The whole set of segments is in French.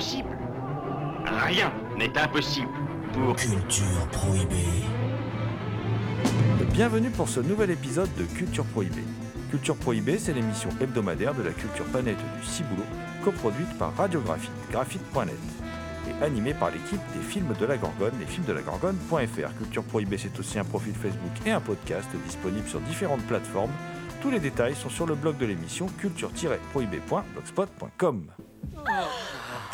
Impossible Rien n'est impossible pour... Culture prohibée. Bienvenue pour ce nouvel épisode de Culture Prohibée. Culture Prohibée, c'est l'émission hebdomadaire de la culture planète du Ciboulot, coproduite par Radiographite, graphite.net et animée par l'équipe des films de la Gorgone, les films de la Gorgone.fr. Culture Prohibée, c'est aussi un profil Facebook et un podcast disponible sur différentes plateformes. Tous les détails sont sur le blog de l'émission culture-prohibée.blogspot.com.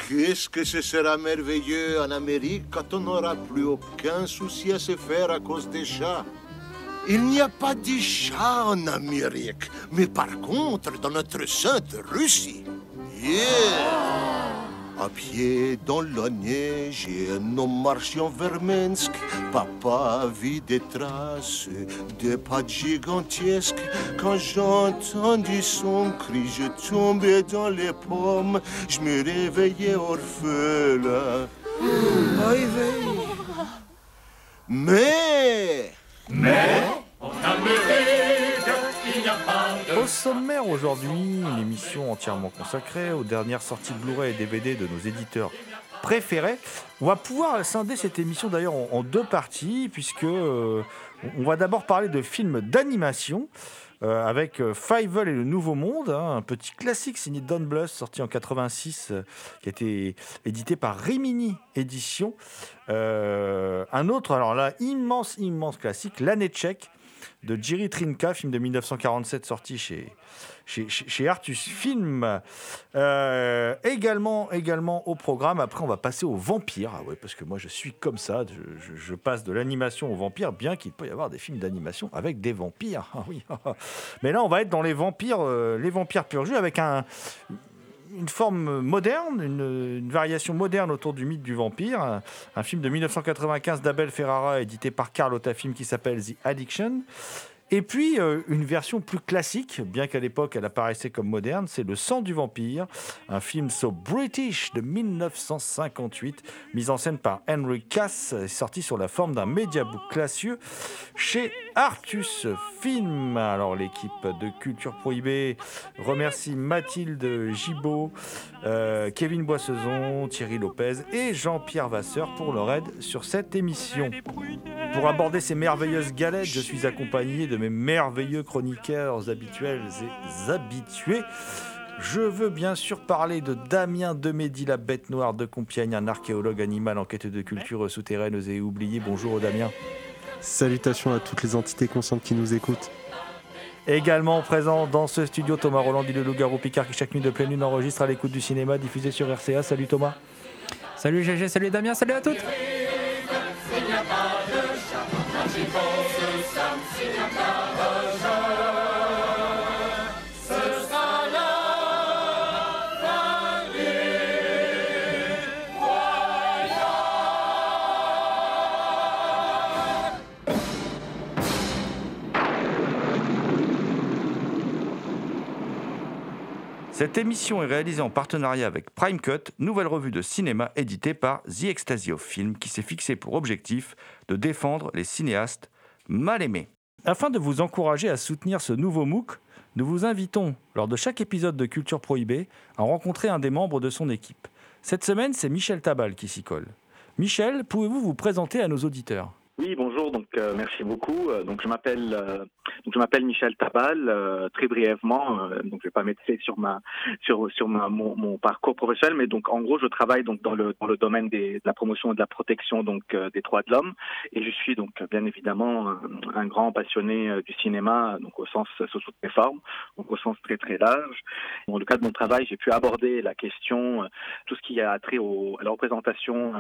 Qu'est-ce que ce sera merveilleux en Amérique quand on n'aura plus aucun souci à se faire à cause des chats? Il n'y a pas de chats en Amérique, mais par contre dans notre sainte Russie. Yeah! À pied dans la neige et nous marchions vers Minsk. Papa vu des traces, des pas gigantesques. Quand j'ai entendu son cri, je tombais dans les pommes. Je me réveillais orphelin. Veille. Mais... Au sommaire aujourd'hui, une émission entièrement consacrée aux dernières sorties Blu-ray et DVD de nos éditeurs préférés. On va pouvoir scinder cette émission d'ailleurs en, deux parties, puisque euh, on va d'abord parler de films d'animation. euh, avec euh, Fievel et le Nouveau Monde, hein, un petit classique signé Don Bluth, sorti en 86, euh, qui a été édité par Rimini Édition. Un autre, alors là, immense, immense classique, L'année tchèque de Jiri Trinka, film de 1947 sorti chez, chez, chez- Artus Film. Euh, également, également au programme, après on va passer aux vampires. Ah ouais, parce que moi je suis comme ça, je, passe de l'animation aux vampires, bien qu'il peut y avoir des films d'animation avec des vampires. Ah oui. Mais là on va être dans les vampires, euh, les vampires pur avec un, une forme moderne, une, variation moderne autour du mythe du vampire. Un, un film de 1995 d'Abel Ferrara, édité par Carlotta Film, qui s'appelle The Addiction. Et puis, euh, une version plus classique, bien qu'à l'époque elle apparaissait comme moderne, c'est Le sang du vampire, un film so British de 1958, mis en scène par Henry Cass, sorti sur la forme d'un médiabook classieux chez Artus Film. Alors, l'équipe de Culture Prohibée remercie Mathilde Gibaud, euh, Kevin Boissezon, Thierry Lopez et Jean-Pierre Vasseur pour leur aide sur cette émission. Pour aborder ces merveilleuses galettes, je suis accompagné de mes merveilleux chroniqueurs habituels et habitués. Je veux bien sûr parler de Damien Demédy, la bête noire de Compiègne, un archéologue animal en quête de culture souterraine et oublié. Bonjour Damien. Salutations à toutes les entités conscientes qui nous écoutent. Également présent dans ce studio, Thomas Roland, dit le loup-garou Picard, qui chaque nuit de pleine lune enregistre à l'écoute du cinéma diffusé sur RCA. Salut Thomas. Salut GG, salut Damien, salut à toutes Cette émission est réalisée en partenariat avec Prime Cut, nouvelle revue de cinéma éditée par The Ecstasy of Film, qui s'est fixé pour objectif de défendre les cinéastes mal aimés. Afin de vous encourager à soutenir ce nouveau MOOC, nous vous invitons, lors de chaque épisode de Culture Prohibée, à rencontrer un des membres de son équipe. Cette semaine, c'est Michel Tabal qui s'y colle. Michel, pouvez-vous vous présenter à nos auditeurs? Oui, bonjour. Donc, euh, merci beaucoup. Euh, donc, je m'appelle, euh, donc je m'appelle Michel Tabal. euh, très brièvement, euh, donc je vais pas m'étaler sur ma, sur sur ma mon, parcours professionnel, mais donc en gros, je travaille donc dans le dans le domaine des, de la promotion et de la protection donc euh, des droits de l'homme, et je suis donc bien évidemment un, grand passionné du cinéma, donc au sens sous toutes les formes, donc au sens très très large. Dans le cadre de mon travail, j'ai pu aborder la question, tout ce qui a trait au, à la représentation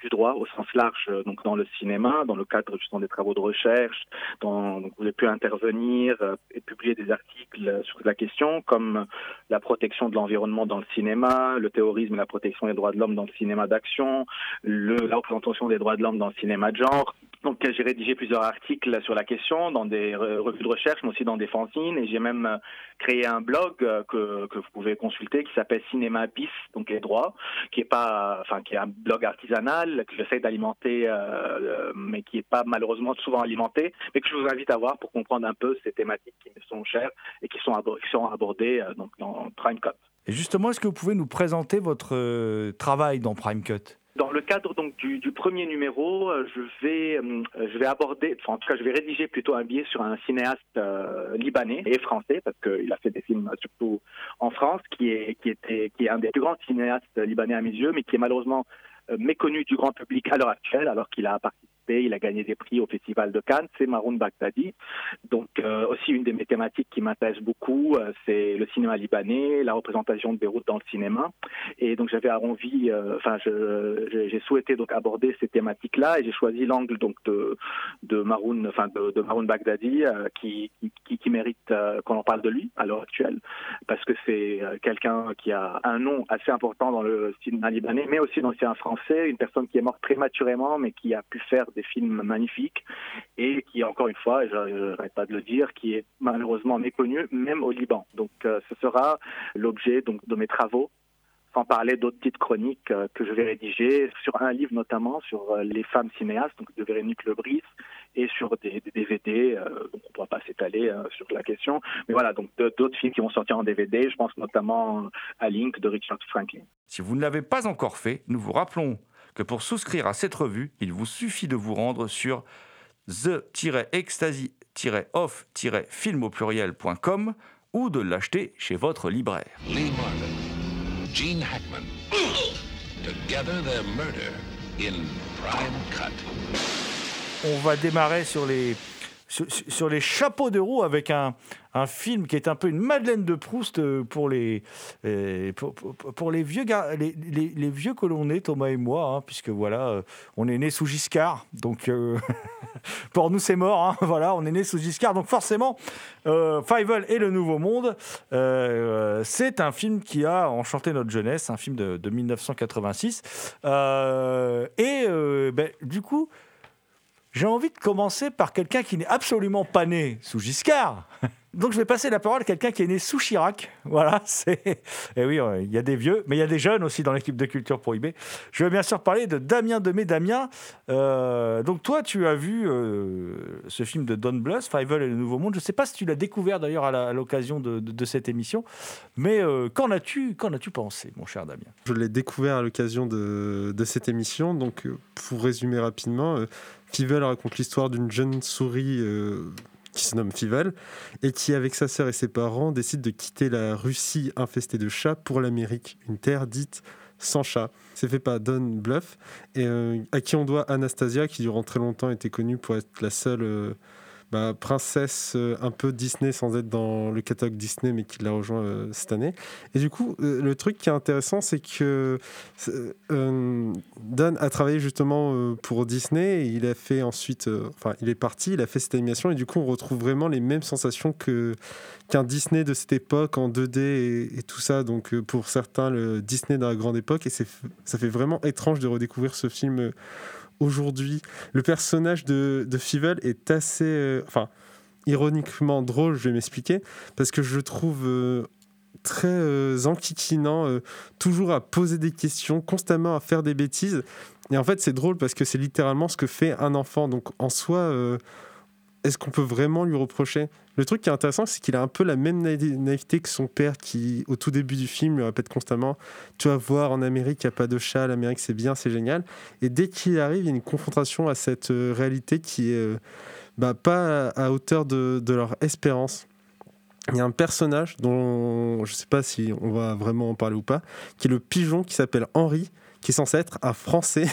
du droit au sens large, donc dans le cinéma, dans le le cadre justement des travaux de recherche. Dont, vous avez pu intervenir euh, et publier des articles sur la question, comme la protection de l'environnement dans le cinéma, le terrorisme et la protection des droits de l'homme dans le cinéma d'action, la représentation des droits de l'homme dans le cinéma de genre. Donc j'ai rédigé plusieurs articles sur la question dans des revues de recherche, mais aussi dans des fanzines, et j'ai même euh, créé un blog euh, que, que vous pouvez consulter qui s'appelle Cinéma Bis, donc les droits, qui est pas, enfin qui est un blog artisanal que j'essaie d'alimenter, euh, mais qui est pas malheureusement souvent alimenté, mais que je vous invite à voir pour comprendre un peu ces thématiques qui me sont chères et qui sont, qui sont abordées donc dans Prime Cut. Et justement, est-ce que vous pouvez nous présenter votre travail dans Prime Cut? Dans le cadre donc du, du premier numéro, euh, je vais euh, je vais aborder, enfin, en tout cas je vais rédiger plutôt un billet sur un cinéaste euh, libanais et français parce qu'il a fait des films surtout en France, qui est qui était qui est un des plus grands cinéastes libanais à mes yeux, mais qui est malheureusement méconnu du grand public à l'heure actuelle, alors qu'il a participé il a gagné des prix au Festival de Cannes, c'est Maroun Baghdadi. Donc euh, aussi une de mes thématiques qui m'intéresse beaucoup, euh, c'est le cinéma libanais, la représentation de Beyrouth dans le cinéma. Et donc j'avais envie, euh, enfin j'ai souhaité donc aborder ces thématiques-là et j'ai choisi l'angle donc de de Maroun, enfin de Maroun Baghdadi qui, qui, qui mérite qu'on en parle de lui à l'heure actuelle parce que c'est quelqu'un qui a un nom assez important dans le cinéma libanais, mais aussi dans le cinéma français, une personne qui est morte prématurément mais qui a pu faire des films magnifiques et qui, encore une fois, je n'arrête pas de le dire, qui est malheureusement méconnu même au Liban. Donc euh, ce sera l'objet donc de mes travaux sans parler d'autres petites chroniques euh, que je vais rédiger sur un livre notamment sur euh, les femmes cinéastes donc de Véronique Lebris et sur des, DVD donc on ne pourra pas s'étaler sur la question mais voilà donc d'autres films qui vont sortir en DVD je pense notamment à Link de Richard Franklin. Si vous ne l'avez pas encore fait nous vous rappelons que pour souscrire à cette revue, il vous suffit de vous rendre sur the-ecstasy-off-film au pluriel.com ou de l'acheter chez votre libraire. Lee Marvin, Gene Hackman. Together their murder in prime cut. On va démarrer sur les sur, les chapeaux de roue avec un, un, film qui est un peu une Madeleine de Proust euh, pour les, euh, pour, les, vieux, les, les, vieux que Thomas et moi, hein, puisque voilà, euh, on est né sous Giscard, donc pour nous c'est mort, hein, voilà, on est né sous Giscard, donc forcément, euh, et le Nouveau Monde, c'est un film qui a enchanté notre jeunesse, un film de, 1986, et ben, du coup, j'ai envie de commencer par quelqu'un qui n'est absolument pas né sous Giscard. Donc je vais passer la parole à quelqu'un qui est né sous Chirac. Voilà, c'est. Et eh oui, il y a des vieux, mais il y a des jeunes aussi dans l'équipe de Culture Prohibée. Je vais bien sûr parler de Damien Demé. Damien, euh, donc toi, tu as vu euh, ce film de Don Bluth, Fivel et le Nouveau Monde. Je ne sais pas si tu l'as découvert d'ailleurs à l'occasion de, cette émission, mais euh, qu'en as-tu qu'en as-tu pensé, mon cher Damien? Je l'ai découvert à l'occasion de, de, cette émission. Donc, pour résumer rapidement. Fivel raconte l'histoire d'une jeune souris euh, qui se nomme Fivel et qui, avec sa sœur et ses parents, décide de quitter la Russie infestée de chats pour l'Amérique, une terre dite sans chats. C'est fait par Don Bluff et euh, à qui on doit Anastasia, qui durant très longtemps était connue pour être la seule euh, bah, princesse euh, un peu Disney sans être dans le catalogue Disney, mais qui l'a rejoint euh, cette année. Et du coup, euh, le truc qui est intéressant, c'est que Don a travaillé justement pour Disney. Et il a fait ensuite, enfin, il est parti, il a fait cette animation, et du coup, on retrouve vraiment les mêmes sensations que qu'un Disney de cette époque en 2D et, et tout ça. Donc, pour certains, le Disney de la grande époque, et ça fait vraiment étrange de redécouvrir ce film aujourd'hui. Le personnage de, Fivel est assez. Euh, enfin, ironiquement drôle, je vais m'expliquer, parce que je trouve. Euh, très euh, enquiquinant, toujours à poser des questions, constamment à faire des bêtises. Et en fait, c'est drôle parce que c'est littéralement ce que fait un enfant. Donc, en soi, est-ce qu'on peut vraiment lui reprocher? Le truc qui est intéressant, c'est qu'il a un peu la même naïveté que son père qui, au tout début du film, lui répète constamment Tu vas voir, en Amérique, il n'y a pas de chat, l'Amérique, c'est bien, c'est génial. Et dès qu'il arrive, il y a une confrontation à cette euh, réalité qui est euh, bah, pas à hauteur de, leur espérance. Il y a un personnage dont je ne sais pas si on va vraiment en parler ou pas, qui est le pigeon qui s'appelle Henri, qui est censé être un français.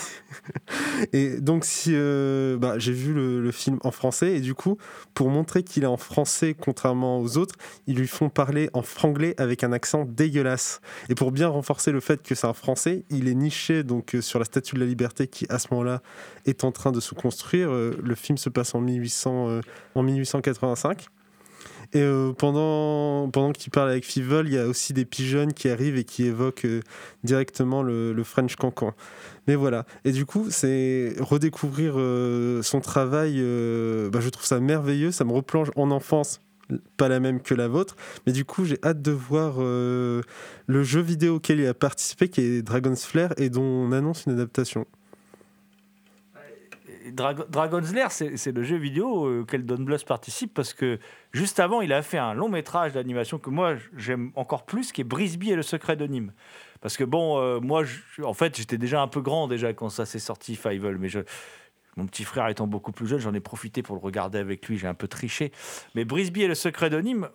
et donc, si, euh, bah, j'ai vu le, film en français, et du coup, pour montrer qu'il est en français, contrairement aux autres, ils lui font parler en franglais avec un accent dégueulasse. Et pour bien renforcer le fait que c'est un français, il est niché donc, euh, sur la Statue de la Liberté qui, à ce moment-là, est en train de se construire. Euh, le film se passe en, 1800, en 1885. Et euh, pendant, pendant qu'il parle avec Fievel, il y a aussi des pigeons qui arrivent et qui évoquent euh, directement le, French Cancan. Mais voilà. Et du coup, c'est redécouvrir euh, son travail. Bah, je trouve ça merveilleux. Ça me replonge en enfance pas la même que la vôtre. Mais du coup, j'ai hâte de voir le jeu vidéo auquel il a participé, qui est Dragon's Flare, et dont on annonce une adaptation. Dragon's Lair, c'est le jeu vidéo euh, auquel Don Bluth participe parce que juste avant, il a fait un long métrage d'animation que moi j'aime encore plus, qui est Brisby et le secret de Nîmes. Parce que bon, euh, moi, en fait, j'étais déjà un peu grand déjà quand ça s'est sorti, Fievel, mais mon petit frère étant beaucoup plus jeune, j'en ai profité pour le regarder avec lui, j'ai un peu triché. Mais Brisby et le secret de Nîmes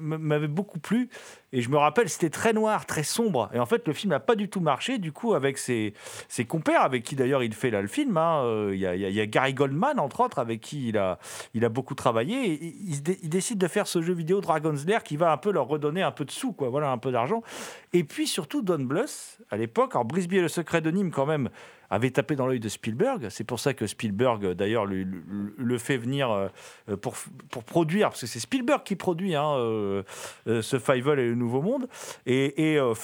m'avait beaucoup plu. Et je me rappelle, c'était très noir, très sombre. Et en fait, le film n'a pas du tout marché. Du coup, avec ses, ses compères, avec qui d'ailleurs il fait là le film, hein, euh, il hein, y, y, a Gary Goldman, entre autres, avec qui il a, il a beaucoup travaillé. Et il, il, décide de faire ce jeu vidéo Dragon's Lair qui va un peu leur redonner un peu de sous, quoi, voilà, un peu d'argent. Et puis surtout, Don Bluth, à l'époque, alors Brisby et le secret de Nîmes, quand même, avait tapé dans l'œil de Spielberg. C'est pour ça que Spielberg, d'ailleurs, le, fait venir euh, pour, pour produire, parce que c'est Spielberg qui produit hein, euh, ce Fievel et le Nouveau Monde. Et, et euh,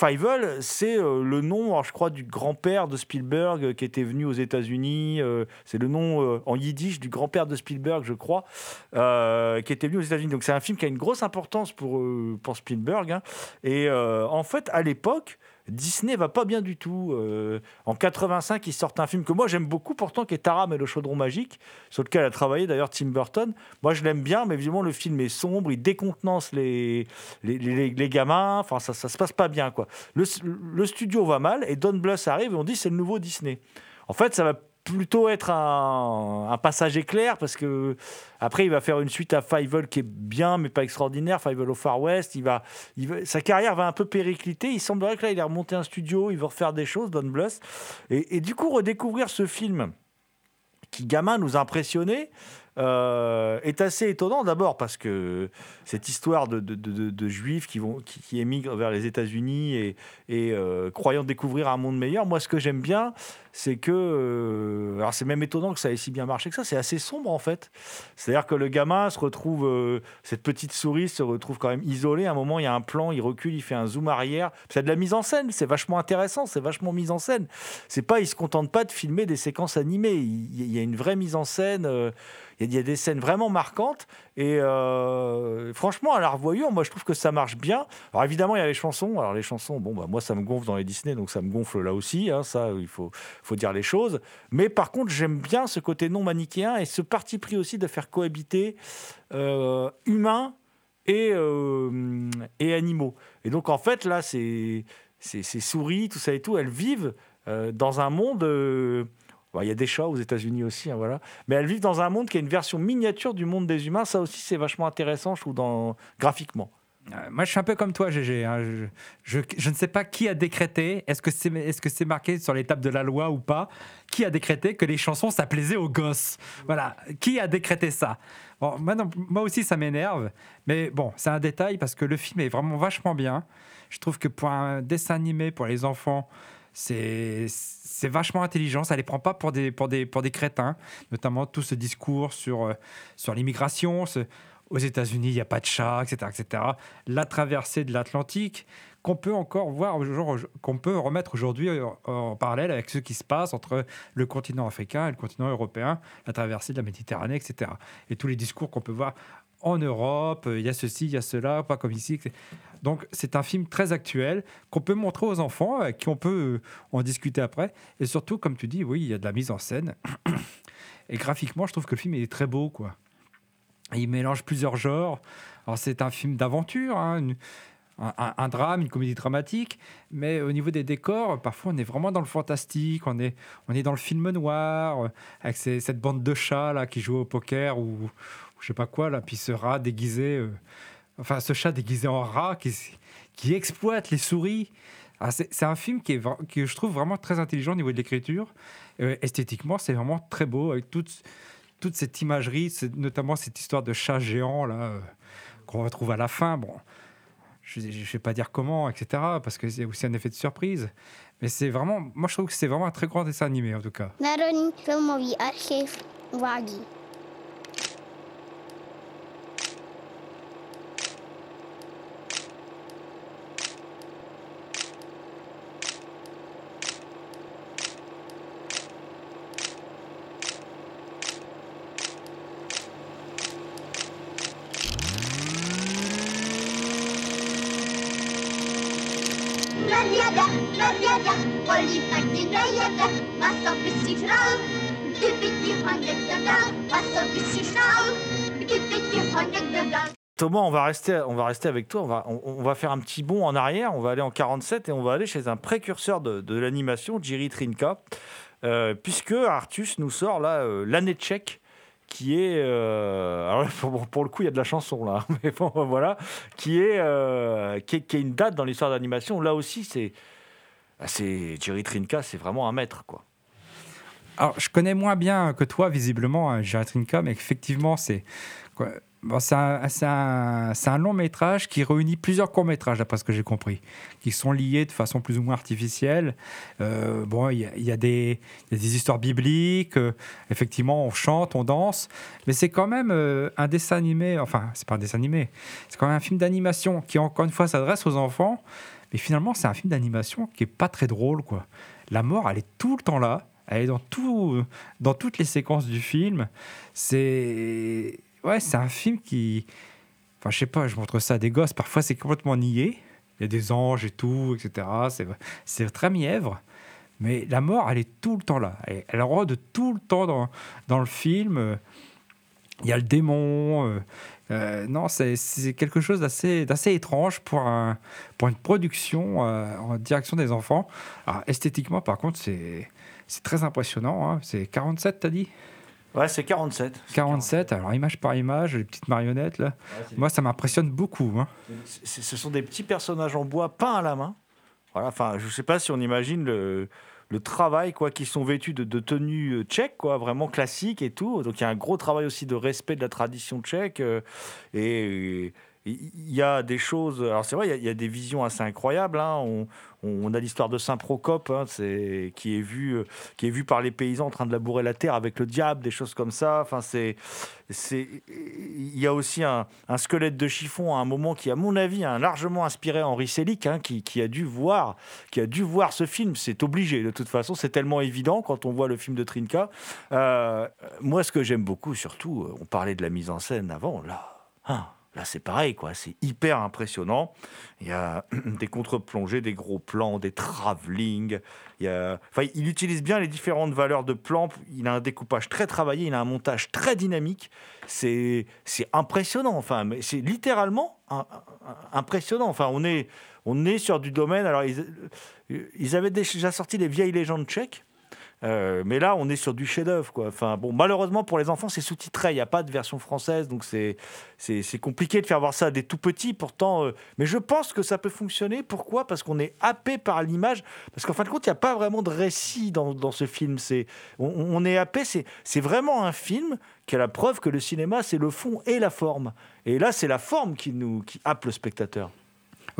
c'est euh, le nom, je crois, du grand-père de Spielberg euh, qui était venu aux États-Unis. Euh, c'est le nom euh, en yiddish du grand-père de Spielberg, je crois, qui était venu aux États-Unis. Donc c'est un film qui a une grosse importance pour, pour Spielberg. Hein. Et en fait, à l'époque, Disney va pas bien du tout. Euh, en 85, ils sortent un film que moi j'aime beaucoup, pourtant, qui est Taram et le chaudron magique, sur lequel a travaillé d'ailleurs Tim Burton. Moi je l'aime bien, mais évidemment le film est sombre, il décontenance les, les, les, gamins, enfin ça, ça se passe pas bien. quoi. Le, le studio va mal et Don Bluth arrive et on dit c'est le nouveau Disney. En fait, ça va plutôt être un, un, passage éclair parce que après il va faire une suite à Fievel qui est bien mais pas extraordinaire Fievel au Far West. Il va, sa carrière va un peu péricliter. Il semblerait que là il est remonté un studio il veut refaire des choses Don Bluth. Et, et, du coup redécouvrir ce film qui gamin nous impressionnait euh, est assez étonnant d'abord parce que cette histoire de, juifs qui, vont, qui, émigrent vers les États-Unis et, euh, croyant découvrir un monde meilleur, moi ce que j'aime bien, c'est que. Euh, alors c'est même étonnant que ça ait si bien marché que ça, c'est assez sombre en fait. C'est-à-dire que le gamin se retrouve, cette petite souris se retrouve quand même isolée. À un moment, il y a un plan, il recule, il fait un zoom arrière. C'est de la mise en scène, c'est vachement intéressant, c'est vachement mise en scène. C'est pas, il se contente pas de filmer des séquences animées, il, il y a une vraie mise en scène. Il y a des scènes vraiment marquantes. Et euh, franchement, à la revoyure, moi, je trouve que ça marche bien. Alors évidemment, il y a les chansons. Alors les chansons, bon, bah, moi, ça me gonfle dans les Disney, donc ça me gonfle là aussi. Hein, ça, il faut, dire les choses. Mais par contre, j'aime bien ce côté non manichéen et ce parti pris aussi de faire cohabiter euh, humains et, euh, et animaux. Et donc, en fait, là, ces souris, tout ça et tout, elles vivent dans un monde Il y a des chats aux États-Unis aussi, hein, voilà. Mais elles vivent dans un monde qui est une version miniature du monde des humains. Ça aussi, c'est vachement intéressant, je trouve, graphiquement. Euh, moi, je suis un peu comme toi, GG. Hein. Je, ne sais pas qui a décrété, est-ce que c'est est -ce c'est marqué sur l'étape de la loi ou pas, qui a décrété que les chansons, ça plaisait aux gosses? Voilà, qui a décrété ça? Moi aussi, ça m'énerve, mais bon, c'est un détail parce que le film est vraiment vachement bien. Je trouve que pour un dessin animé pour les enfants, c'est vachement intelligent, ça les prend pas pour des, pour des, pour des crétins, notamment tout ce discours sur, euh, sur l'immigration. Aux États-Unis, il n'y a pas de chat, etc., etc. La traversée de l'Atlantique, qu'on peut encore voir, qu'on peut remettre aujourd'hui en, parallèle avec ce qui se passe entre le continent africain et le continent européen, la traversée de la Méditerranée, etc. Et tous les discours qu'on peut voir en Europe, il y a ceci, il y a cela, pas comme ici. Donc c'est un film très actuel qu'on peut montrer aux enfants, avec qui on peut en discuter après. Et surtout, comme tu dis, oui, il y a de la mise en scène. Et graphiquement, je trouve que le film est très beau, quoi. Il mélange plusieurs genres. Alors c'est un film d'aventure, hein, un, drame, une comédie dramatique, mais au niveau des décors, parfois on est vraiment dans le fantastique, on est, on est dans le film noir, avec cette bande de chats là qui joue au poker ou, je sais pas quoi, là, puis ce rat déguisé, euh, enfin ce chat déguisé en rat qui, qui exploite les souris. Ah, c'est un film qui est, que je trouve vraiment très intelligent au niveau de l'écriture. Euh, esthétiquement, c'est vraiment très beau avec toute, toute cette imagerie, notamment cette histoire de chat géant là euh, qu'on retrouve à la fin. Bon, je ne vais pas dire comment, etc. Parce que c'est aussi un effet de surprise. Mais c'est vraiment, moi je trouve que c'est vraiment un très grand dessin animé en tout cas. Thomas, on va rester, on va rester avec toi. On va, on, va faire un petit bond en arrière. On va aller en 47 et on va aller chez un précurseur de, l'animation, Jerry Trinka, euh, puisque Artus nous sort là euh, l'année tchèque, qui est, euh, alors pour, le coup, il y a de la chanson là, mais bon, voilà, qui est, qui est, qui est une date dans l'histoire d'animation. Là aussi, c'est, c'est Jerry Trinka, c'est vraiment un maître quoi. Alors, je connais moins bien que toi, visiblement, hein, Jared Trinka, mais effectivement, c'est bon, un, un- un long métrage qui réunit plusieurs courts métrages, d'après ce que j'ai compris, qui sont liés de façon plus ou moins artificielle. Euh, bon, il y, a- des histoires bibliques, euh, effectivement, on chante, on danse, mais c'est quand même euh, un dessin animé, enfin, c'est pas un dessin animé, c'est quand même un film d'animation qui, encore une fois, s'adresse aux enfants, mais finalement, c'est un film d'animation qui est pas très drôle, quoi. La mort, elle est tout le temps là. Elle est dans, tout, dans toutes les séquences du film. C'est ouais, c'est un film qui. Enfin, je sais pas, je montre ça à des gosses. Parfois, c'est complètement nié. Il y a des anges et tout, etc. C'est, très mièvre. Mais la mort, elle est tout le temps là. Elle, elle rôde tout le temps dans, dans le film. Il y a le démon. euh, euh, non, c'est, quelque chose d'assez, étrange pour, un, pour une production euh, en direction des enfants. Alors, esthétiquement, par contre, c'est, très impressionnant. hein. C'est 47, t'as dit? Ouais, c'est 47. 47, alors image par image, les petites marionnettes là. Moi, ça m'impressionne beaucoup. hein. Ce sont des petits personnages en bois peints à la main. Voilà, enfin, je ne sais pas si on imagine le, le travail, quoi, qui sont vêtus de, de tenues euh, tchèques, quoi, vraiment classiques et tout. Donc il y a un gros travail aussi de respect de la tradition tchèque. euh, et il y a des choses. Alors c'est vrai, il y a- des visions assez incroyables. hein. On, a l'histoire de Saint Procope, hein, c'est qui est vu, euh, qui est vu par les paysans en train de labourer la terre avec le diable, des choses comme ça. Enfin, c'est, c'est, il y a aussi un, squelette de chiffon à un moment qui, à mon avis, a largement inspiré Henri Selick, hein, qui, qui a dû voir, qui a dû voir ce film. C'est obligé, de toute façon, c'est tellement évident quand on voit le film de Trinka. Euh, moi, ce que j'aime beaucoup, surtout, euh, on parlait de la mise en scène avant, là. hein, Là, c'est pareil, quoi. C'est hyper impressionnant. Il y a des contre-plongées, des gros plans, des travelling. Il, il utilise bien les différentes valeurs de plans. Il a un découpage très travaillé, il a un montage très dynamique. C'est c'est impressionnant. Enfin, mais c'est littéralement impressionnant. Enfin, on est, on est sur du domaine. Alors, ils avaient déjà sorti les vieilles légendes tchèques. Euh, mais là, on est sur du chef-d'œuvre. Enfin, bon, malheureusement pour les enfants, c'est sous-titré. Il n'y a pas de version française, donc c'est compliqué de faire voir ça à des tout petits. Pourtant, euh, mais je pense que ça peut fonctionner. Pourquoi? Parce qu'on est happé par l'image. Parce qu'en fin de compte, il n'y a pas vraiment de récit dans, ce film. C'est on, est happé. C'est vraiment un film qui a la preuve que le cinéma, c'est le fond et la forme. Et là, c'est la forme qui nous qui happe le spectateur.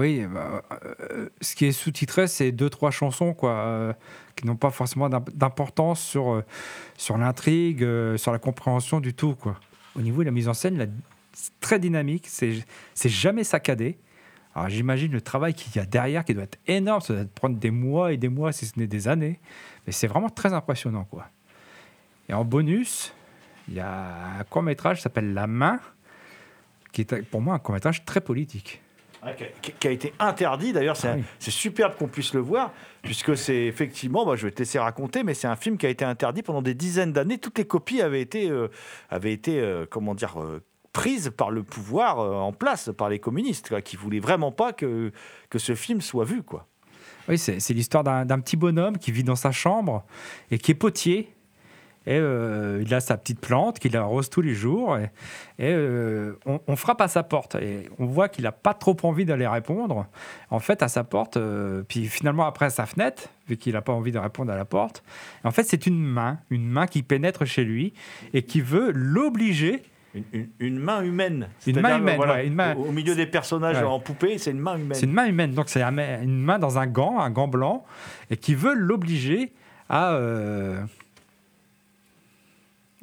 Oui, bah, euh, ce qui est sous-titré, c'est deux, trois chansons quoi, euh, qui n'ont pas forcément d'imp- d'importance sur, euh, sur l'intrigue, sur la compréhension du tout. Quoi. Au niveau de la mise en scène, c'est très dynamique, c'est jamais saccadé. Alors j'imagine le travail qu'il y a derrière qui doit être énorme, ça doit prendre des mois et des mois, si ce n'est des années. Mais c'est vraiment très impressionnant. Quoi. Et en bonus, il y a un court-métrage qui s'appelle La Main, qui est pour moi un court-métrage très politique. Qui, a, qui- qui a été interdit. D'ailleurs, c'est Ah oui. c'est superbe qu'on puisse le voir, puisque c'est effectivement, bah, je vais te laisser raconter, mais c'est un film qui a été interdit pendant des dizaines d'années. Toutes les copies avaient été, euh, avaient été euh, comment dire, euh, prises par le pouvoir en place, par les communistes, quoi, qui voulaient vraiment pas que, que ce film soit vu. Quoi. Oui, c'est l'histoire d'un d'un petit bonhomme qui vit dans sa chambre et qui est potier. Et euh, il a sa petite plante qu'il arrose tous les jours. Et, et, euh, on, on frappe à sa porte. Et on voit qu'il n'a pas trop envie d'aller répondre. En fait, à sa porte, euh, puis finalement après à sa fenêtre, vu qu'il n'a pas envie de répondre à la porte. En fait, c'est une main, une main qui pénètre chez lui et qui veut l'obliger Une, une- une main humaine. Une main humaine, voilà, ouais, une main- Au, au milieu des personnages Ouais. en poupée, c'est une main humaine. C'est une main humaine, donc c'est une main dans un gant, un gant blanc, et qui veut l'obliger à, euh,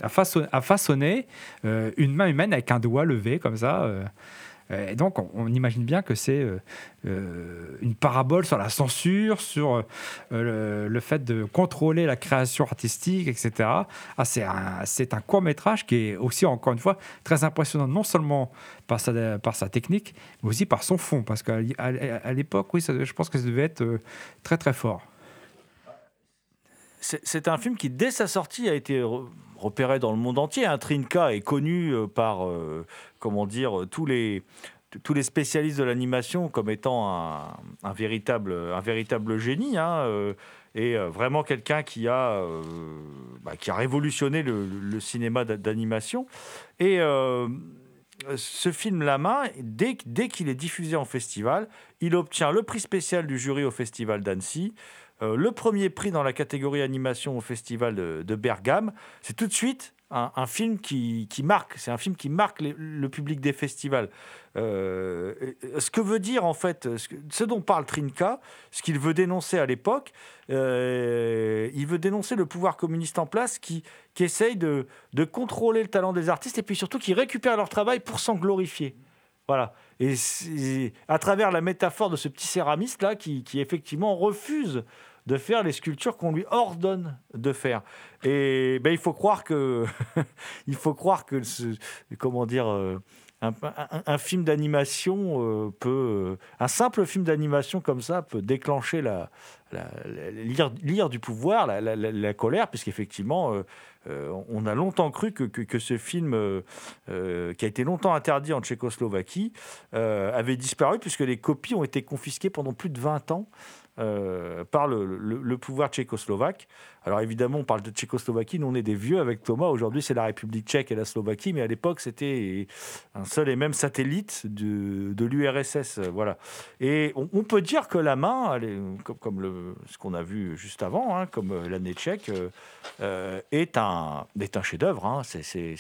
à, façon- à façonner euh, une main humaine avec un doigt levé comme ça. euh. Et donc, on, imagine bien que c'est euh, euh, une parabole sur la censure, sur euh, le, fait de contrôler la création artistique, etc. Ah, c'est un, c'est un court métrage qui est aussi, encore une fois, très impressionnant, non seulement par sa, technique, mais aussi par son fond. Parce qu'à l'époque, oui, je pense que ça devait être euh, très, très fort. C'est un film qui, dès sa sortie, a été re- repéré dans le monde entier. Un Trinka est connu euh, par, euh, comment dire, tous les tous les spécialistes de l'animation comme étant un, véritable, un véritable génie, hein, euh, et euh, vraiment quelqu'un qui a, euh, bah, qui a révolutionné le, cinéma d'a- d'animation. Et euh, ce film La Main, dès, dès qu'il est diffusé en festival, il obtient le prix spécial du jury au festival d'Annecy, euh, le premier prix dans la catégorie animation au festival de, Bergame. C'est tout de suite un, film qui, marque, c'est un film qui marque le public des festivals. Euh, ce que veut dire en fait, ce, dont parle Trinka, ce qu'il veut dénoncer à l'époque, euh, il veut dénoncer le pouvoir communiste en place qui, essaye de, contrôler le talent des artistes et puis surtout qui récupère leur travail pour s'en glorifier. Voilà. Et à travers la métaphore de ce petit céramiste là qui effectivement refuse de faire les sculptures qu'on lui ordonne de faire. Et ben, il faut croire que il faut croire que ce- comment dire euh, un, film d'animation euh, peut euh, un simple film d'animation comme ça peut déclencher la, l'ire l'ire du pouvoir, la, colère, puisqu'effectivement euh, on a longtemps cru que, que- ce film, qui a été longtemps interdit en Tchécoslovaquie, avait disparu puisque les copies ont été confisquées pendant plus de 20 ans euh, par le, pouvoir tchécoslovaque. Alors évidemment, on parle de Tchécoslovaquie, nous on est des vieux avec Thomas. Aujourd'hui, c'est la République tchèque et la Slovaquie, mais à l'époque, c'était un seul et même satellite de, l'URSS. euh, Voilà. Et on, peut dire que la main, comme, le, ce qu'on a vu juste avant, hein, comme euh, l'année tchèque, est un, est un chef-d'œuvre. hein. C'est-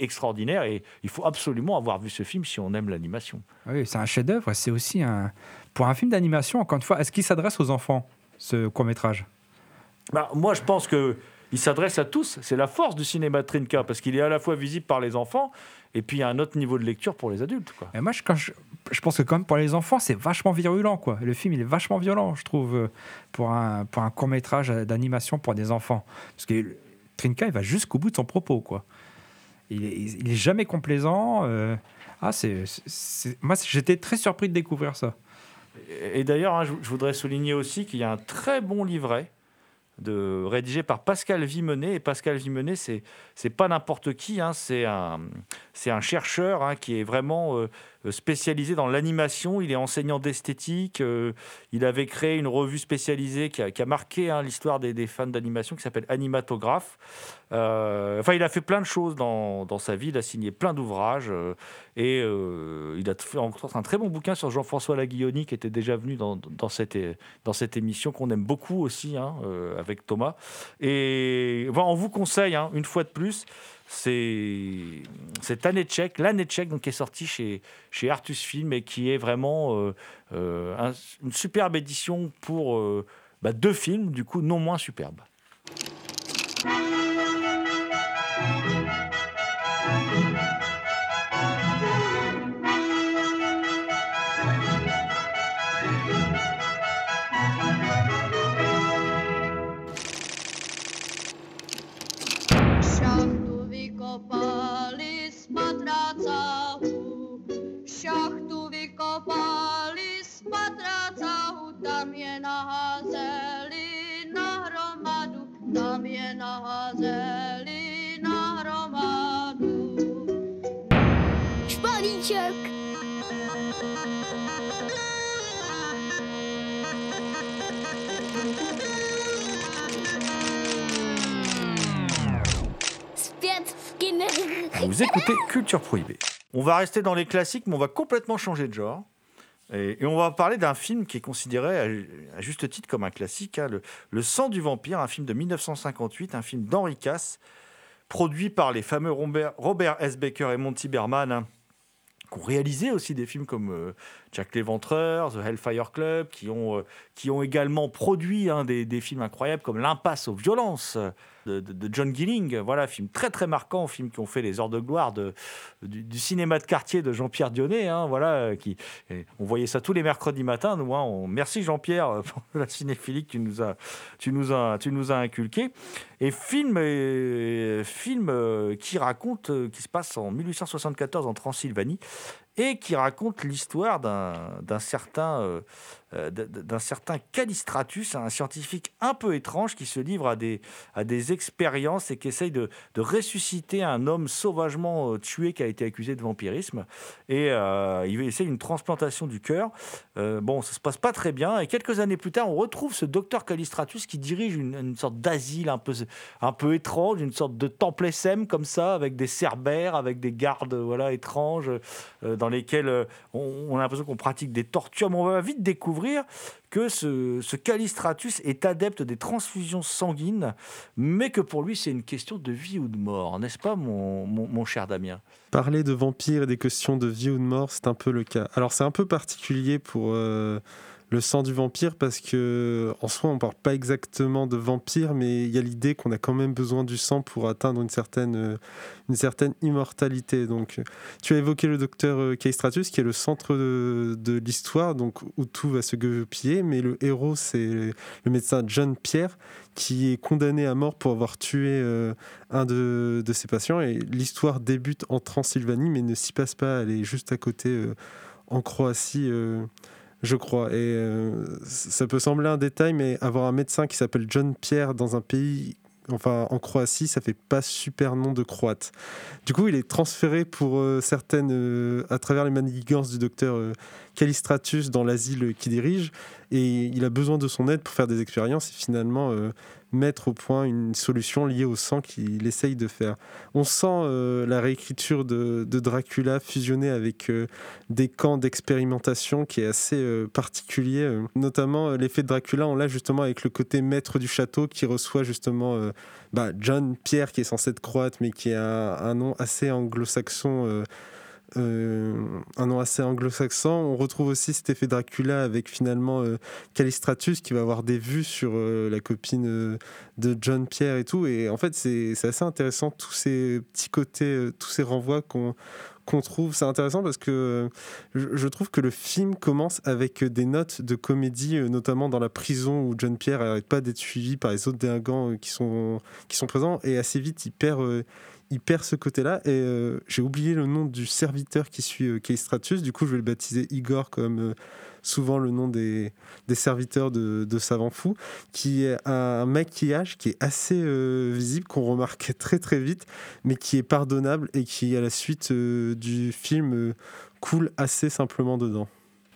extraordinaire et il faut absolument avoir vu ce film si on aime l'animation. Oui, c'est un chef-d'œuvre. C'est aussi un. Pour un film d'animation, encore une fois, est-ce qu'il s'adresse aux enfants, ce court-métrage? Bah, moi, je pense que il s'adresse à tous. C'est la force du cinéma de Trinka parce qu'il est à la fois visible par les enfants et puis il y a un autre niveau de lecture pour les adultes. Quoi. Et moi, je, quand je, je pense que quand même pour les enfants, c'est vachement virulent. Quoi. Le film, il est vachement violent, je trouve, euh, pour un, pour un court-métrage d'animation pour des enfants. Parce que Trinka, il va jusqu'au bout de son propos. Quoi. Il, est, il est jamais complaisant. euh, ah, c'est- moi, j'étais très surpris de découvrir ça. Et, d'ailleurs, hein, je, je voudrais souligner aussi qu'il y a un très bon livret de, rédigé par Pascal Vimenet. Et Pascal Vimenet, c'est c'est pas n'importe qui, hein, c'est un, c'est un chercheur hein, qui est vraiment euh, spécialisé dans l'animation. Il est enseignant d'esthétique. euh, il avait créé une revue spécialisée qui a, marqué hein, l'histoire des, fans d'animation qui s'appelle Animatographe. Euh, enfin, il a fait plein de choses dans, sa vie. Il a signé plein d'ouvrages. euh, et euh, il a fait encore un très bon bouquin sur Jean-François Laguilloni qui était déjà venu dans, cette, émission qu'on aime beaucoup aussi hein, euh, avec Thomas. Et on vous conseille, hein, une fois de plus, c'est cette année tchèque, l'année tchèque donc, qui est sortie chez, chez Artus Film et qui est vraiment euh, euh, un- une superbe édition pour euh, bah, deux films, du coup non moins superbes. Vous écoutez Culture Prohibée. On va rester dans les classiques, mais on va complètement changer de genre. Et, on va parler d'un film qui est considéré à, juste titre comme un classique, hein, le, sang du vampire, un film de 1958, un film d'Henri Casse, produit par les fameux Robert, Robert S. Baker et Monty Berman, hein, qui ont réalisé aussi des films comme euh, Jack l'Éventreur, The Hellfire Club, qui ont, euh, qui ont également produit hein, des, des films incroyables comme L'Impasse aux violences de, John Gilling. Voilà, film très très marquant, film qui ont fait les heures de gloire du, cinéma de quartier de Jean-Pierre Dionnet. hein, voilà, euh, qui, et on voyait ça tous les mercredis matins. Nous, hein, merci Jean-Pierre euh, pour la cinéphilie que tu nous as, tu nous as, tu nous as inculqué. Et film, euh, film qui raconte, qui se passe en 1874 en Transylvanie et qui raconte l'histoire d'un certain, euh, euh, certain Callistratus, un scientifique un peu étrange qui se livre à des, à des expériences et qui essaye de, de ressusciter un homme sauvagement euh, tué qui a été accusé de vampirisme. Et euh, il essaie une transplantation du cœur. Euh, bon, ça se passe pas très bien. Et quelques années plus tard, on retrouve ce docteur Callistratus qui dirige une, sorte d'asile un peu, un peu étrange, une sorte de temple SM comme ça, avec des cerbères, avec des gardes voilà, étranges, euh, dans lesquels euh, on, a l'impression qu'on pratique des tortures. Mais on va vite découvrir que ce, ce Callistratus est adepte des transfusions sanguines, mais que pour lui, c'est une question de vie ou de mort. N'est-ce pas, mon cher Damien? Parler de vampires et des questions de vie ou de mort, c'est un peu le cas. Alors c'est un peu particulier pour euh, le sang du vampire parce que en soi on parle pas exactement de vampire, mais il y a l'idée qu'on a quand même besoin du sang pour atteindre une certaine, euh, immortalité. Donc euh, tu as évoqué le docteur euh, Caistratus qui est le centre de, l'histoire, donc où tout va se goupiller, mais le héros c'est le médecin John Pierre qui est condamné à mort pour avoir tué euh, un de, ses patients. Et l'histoire débute en Transylvanie, mais ne s'y passe pas. Elle est juste à côté, euh, en Croatie, euh, je crois. Et euh, ça peut sembler un détail, mais avoir un médecin qui s'appelle John Pierre dans un pays, enfin en Croatie, ça fait pas super nom de croate. Du coup, il est transféré pour euh, certaines, euh, à travers les manigances du docteur Callistratus dans l'asile qu'il dirige, et il a besoin de son aide pour faire des expériences et finalement euh, mettre au point une solution liée au sang qu'il essaye de faire. On sent euh, la réécriture de, Dracula fusionnée avec euh, des camps d'expérimentation qui est assez particulier, notamment l'effet de Dracula, on l'a justement avec le côté maître du château qui reçoit justement bah, John Pierre qui est censé être croate mais qui a un nom assez anglo-saxon. Euh, un nom assez anglo-saxon. On retrouve aussi cet effet Dracula avec finalement euh, Callistratus qui va avoir des vues sur euh, la copine de John Pierre et tout. Et en fait, c'est assez intéressant tous ces petits côtés, tous ces renvois qu'on trouve. C'est intéressant parce que je, trouve que le film commence avec des notes de comédie, notamment dans la prison où John Pierre n'arrête pas d'être suivi par les autres sont, qui sont présents. Et assez vite, il perd. Il perd ce côté-là et euh, j'ai oublié le nom du serviteur qui suit euh, Callistratus. Du coup, je vais le baptiser Igor comme euh, souvent le nom des, des serviteurs de, de Savant Fou, qui a un maquillage qui est assez euh, visible, qu'on remarque très très vite, mais qui est pardonnable et qui, à la suite du film, coule assez simplement dedans.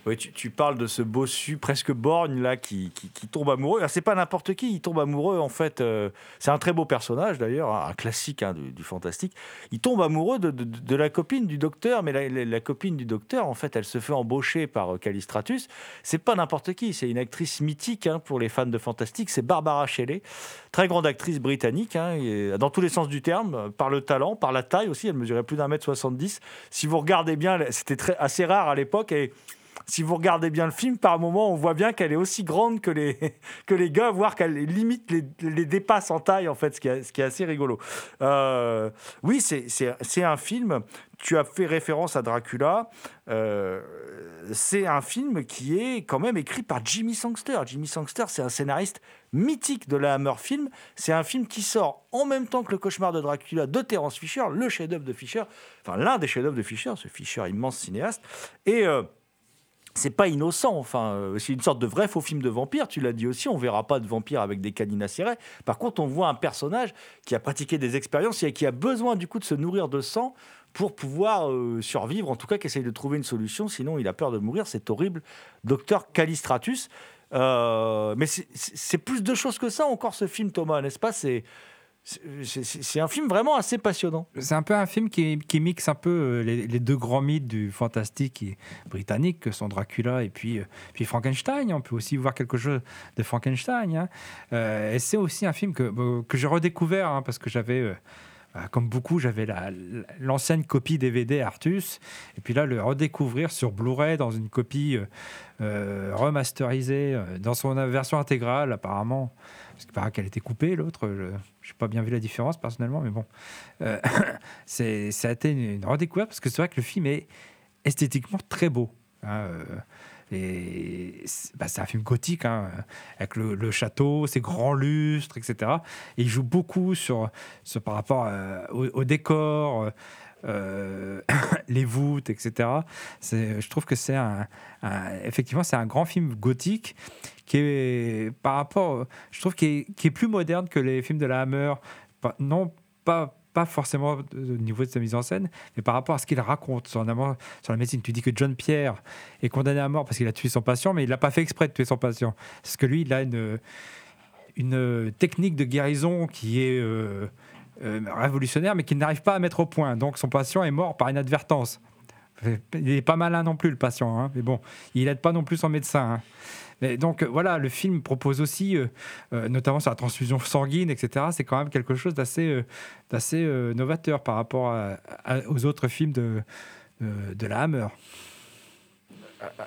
Oui, tu, parles de ce bossu presque borgne là qui, qui, tombe amoureux. C'est pas n'importe qui, il tombe amoureux en fait. euh, c'est un très beau personnage d'ailleurs, un classique hein, du, fantastique. Il tombe amoureux de, la copine du docteur, mais la, copine du docteur en fait, elle se fait embaucher par euh, Callistratus. C'est pas n'importe qui, c'est une actrice mythique hein, pour les fans de fantastique. C'est Barbara Shelley, très grande actrice britannique, hein, et dans tous les sens du terme, euh, par le talent, par la taille aussi. Elle mesurait plus d'un mètre 70. Si vous regardez bien, c'était très assez rare à l'époque et si vous regardez bien le film, par moment, on voit bien qu'elle est aussi grande que les, que les gars, voire qu'elle limite les, les dépasse en taille, en fait, ce qui est, assez rigolo. Euh, oui, c'est un film. Tu as fait référence à Dracula. Euh, c'est un film qui est quand même écrit par Jimmy Sangster. Jimmy Sangster, c'est un scénariste mythique de la Hammer Film. C'est un film qui sort en même temps que Le cauchemar de Dracula de Terence Fisher, le chef-d'œuvre de Fisher, enfin l'un des chefs-d'œuvre de Fisher, ce Fisher immense cinéaste. Et euh, c'est pas innocent. Enfin, euh, c'est une sorte de vrai faux film de vampire. Tu l'as dit aussi. On verra pas de vampire avec des canines acérées. Par contre, on voit un personnage qui a pratiqué des expériences et qui a besoin du coup de se nourrir de sang pour pouvoir euh, survivre. En tout cas, qui essaye de trouver une solution. Sinon, il a peur de mourir. C'est horrible. Docteur Callistratus. Euh, mais c'est- plus de choses que ça encore ce film, Thomas, n'est-ce pas? C'est c'est un film vraiment assez passionnant. C'est un peu un film qui, mixe un peu euh, les, deux grands mythes du fantastique britannique, que sont Dracula et puis, euh, puis Frankenstein. On peut aussi voir quelque chose de Frankenstein. hein. Euh, et c'est aussi un film que, euh, que j'ai redécouvert, hein, parce que j'avais, euh, comme beaucoup, j'avais la- l'ancienne copie DVD Artus. Et puis là, le redécouvrir sur Blu-ray dans une copie euh, euh, remasterisée, euh, dans son version intégrale, apparemment. Parce qu'il paraît qu'elle était coupée, l'autre. Je n'ai pas bien vu la différence personnellement, mais bon. Euh, c'est, ça a été une, redécouverte parce que c'est vrai que le film est esthétiquement très beau. hein, euh, et c'est, bah, c'est un film gothique, hein, avec le, château, ses grands lustres, etc. Et il joue beaucoup sur, sur par rapport euh, au, au décor, euh, les voûtes, etc. Je trouve que c'est un, effectivement c'est un grand film gothique qui est par rapport, je trouve qui est plus moderne que les films de la Hammer. Non, pas pas forcément au niveau de sa mise en scène, mais par rapport à ce qu'il raconte sur, la- médecine. Tu dis que John Pierre est condamné à mort parce qu'il a tué son patient, mais il l'a pas fait exprès de tuer son patient. Parce que lui, il a une, une technique de guérison qui est euh, euh, révolutionnaire, mais qu'il n'arrive pas à mettre au point. Donc son patient est mort par inadvertance. Il n'est pas malin non plus, le patient. hein. Mais bon, il n'aide pas non plus son médecin. hein. Mais donc euh, voilà, le film propose aussi, euh, notamment sur la transfusion sanguine, etc. C'est quand même quelque chose d'assez novateur par rapport aux autres films de, de, la Hammer.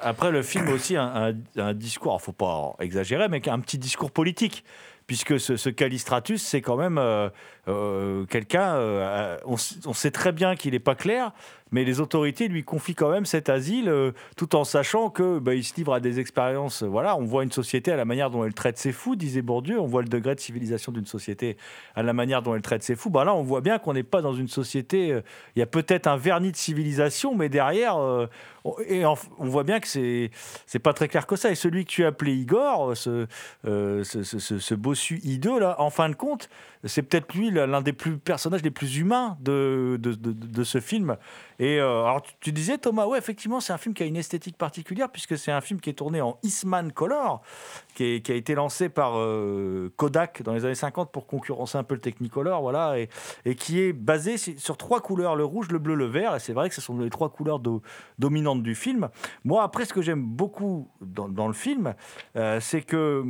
Après, le film a aussi un, un- un discours, faut pas exagérer, mais un petit discours politique. Puisque ce, Callistratus, c'est quand même euh, euh, quelqu'un. euh, on sait très bien qu'il n'est pas clair, mais les autorités lui confient quand même cet asile, euh, tout en sachant que bah, il se livre à des expériences. euh, Voilà, on voit une société à la manière dont elle traite ses fous, disait Bourdieu. On voit le degré de civilisation d'une société à la manière dont elle traite ses fous. Bah là, on voit bien qu'on n'est pas dans une société. euh, Il y a peut-être un vernis de civilisation, mais derrière, on- et on voit bien que c'est c'est pas très clair que ça. Et celui que tu appelé Igor, ce, bossu hideux là, en fin de compte, c'est peut-être lui l'un des personnages les plus humains de ce film. Et euh, alors tu, disais Thomas, ouais effectivement c'est un film qui a une esthétique particulière puisque c'est un film qui est tourné en Eastman Color, qui, a été lancé par euh, Kodak dans les années 50 pour concurrencer un peu le Technicolor, voilà, et, qui est basé sur trois couleurs, le rouge, le bleu, le vert. Et c'est vrai que ce sont les trois couleurs do- dominantes du film. Moi après ce que j'aime beaucoup dans, le film, euh, c'est que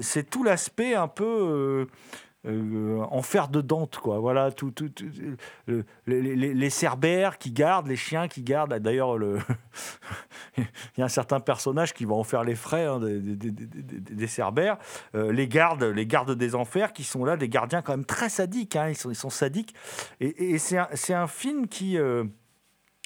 c'est tout l'aspect un peu euh, euh, en fer de dente, quoi. Voilà, tout, tout, tout- le- les, cerbères qui gardent, les chiens qui gardent. D'ailleurs, le... il y a un certain personnage qui va en faire les frais hein, des, cerbères. Euh, les gardes, les gardes des enfers, qui sont là, des gardiens quand même très sadiques. hein, ils, sont, sadiques. Et, c'est un, film qui, euh,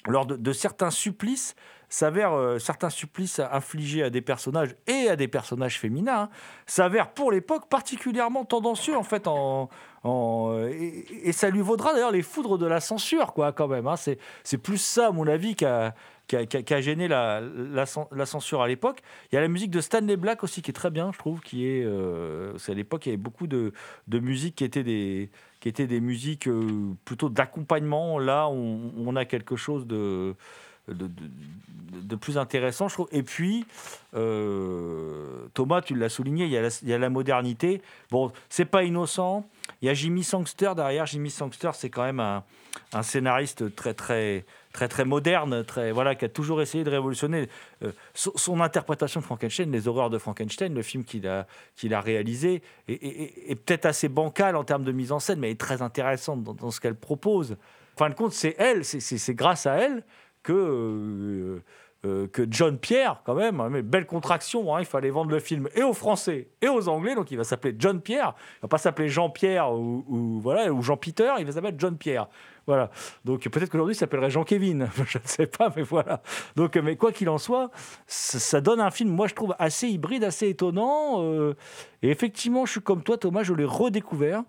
lors de certains supplices, s'avère euh, certains supplices infligés à des personnages et à des personnages féminins hein, s'avèrent pour l'époque particulièrement tendancieux en fait en, euh, et, ça lui vaudra d'ailleurs les foudres de la censure quoi quand même hein. c'est plus ça à mon avis qui a qui a, gêné la, la, cen- la censure à l'époque. Il y a la musique de Stanley Black aussi qui est très bien, je trouve, qui est, euh, à l'époque il y avait beaucoup de, de musiques qui étaient des, qui étaient des musiques euh, plutôt d'accompagnement. Là, on, on a quelque chose de, de, de- plus intéressant, je trouve. Et puis, euh, Thomas, tu l'as souligné, il y, a la, il y a la modernité. Bon, c'est pas innocent. Il y a Jimmy Sangster derrière. Jimmy Sangster, c'est quand même un, un scénariste très, très, très, très moderne, très, voilà, qui a toujours essayé de révolutionner euh, son, son interprétation de Frankenstein, les horreurs de Frankenstein, le film qu'il a, qu'il a réalisé, est, est- est- peut-être assez bancal en termes de mise en scène, mais est très intéressante dans, dans ce qu'elle propose. En fin de compte, c'est elle, c'est grâce à elle que, euh, euh, que John Pierre, quand même, hein, mais belle contraction, hein, il fallait vendre le film et aux Français et aux Anglais, donc il va s'appeler John Pierre, il va pas s'appeler Jean-Pierre ou, ou, voilà, ou Jean-Peter, il va s'appeler John Pierre. Voilà. Donc peut-être qu'aujourd'hui il s'appellerait Jean-Kévin, je ne sais pas, mais voilà. Donc, mais quoi qu'il en soit, ça, donne un film, moi je trouve, assez hybride, assez étonnant. euh, et effectivement, je suis comme toi, Thomas, je l'ai redécouvert.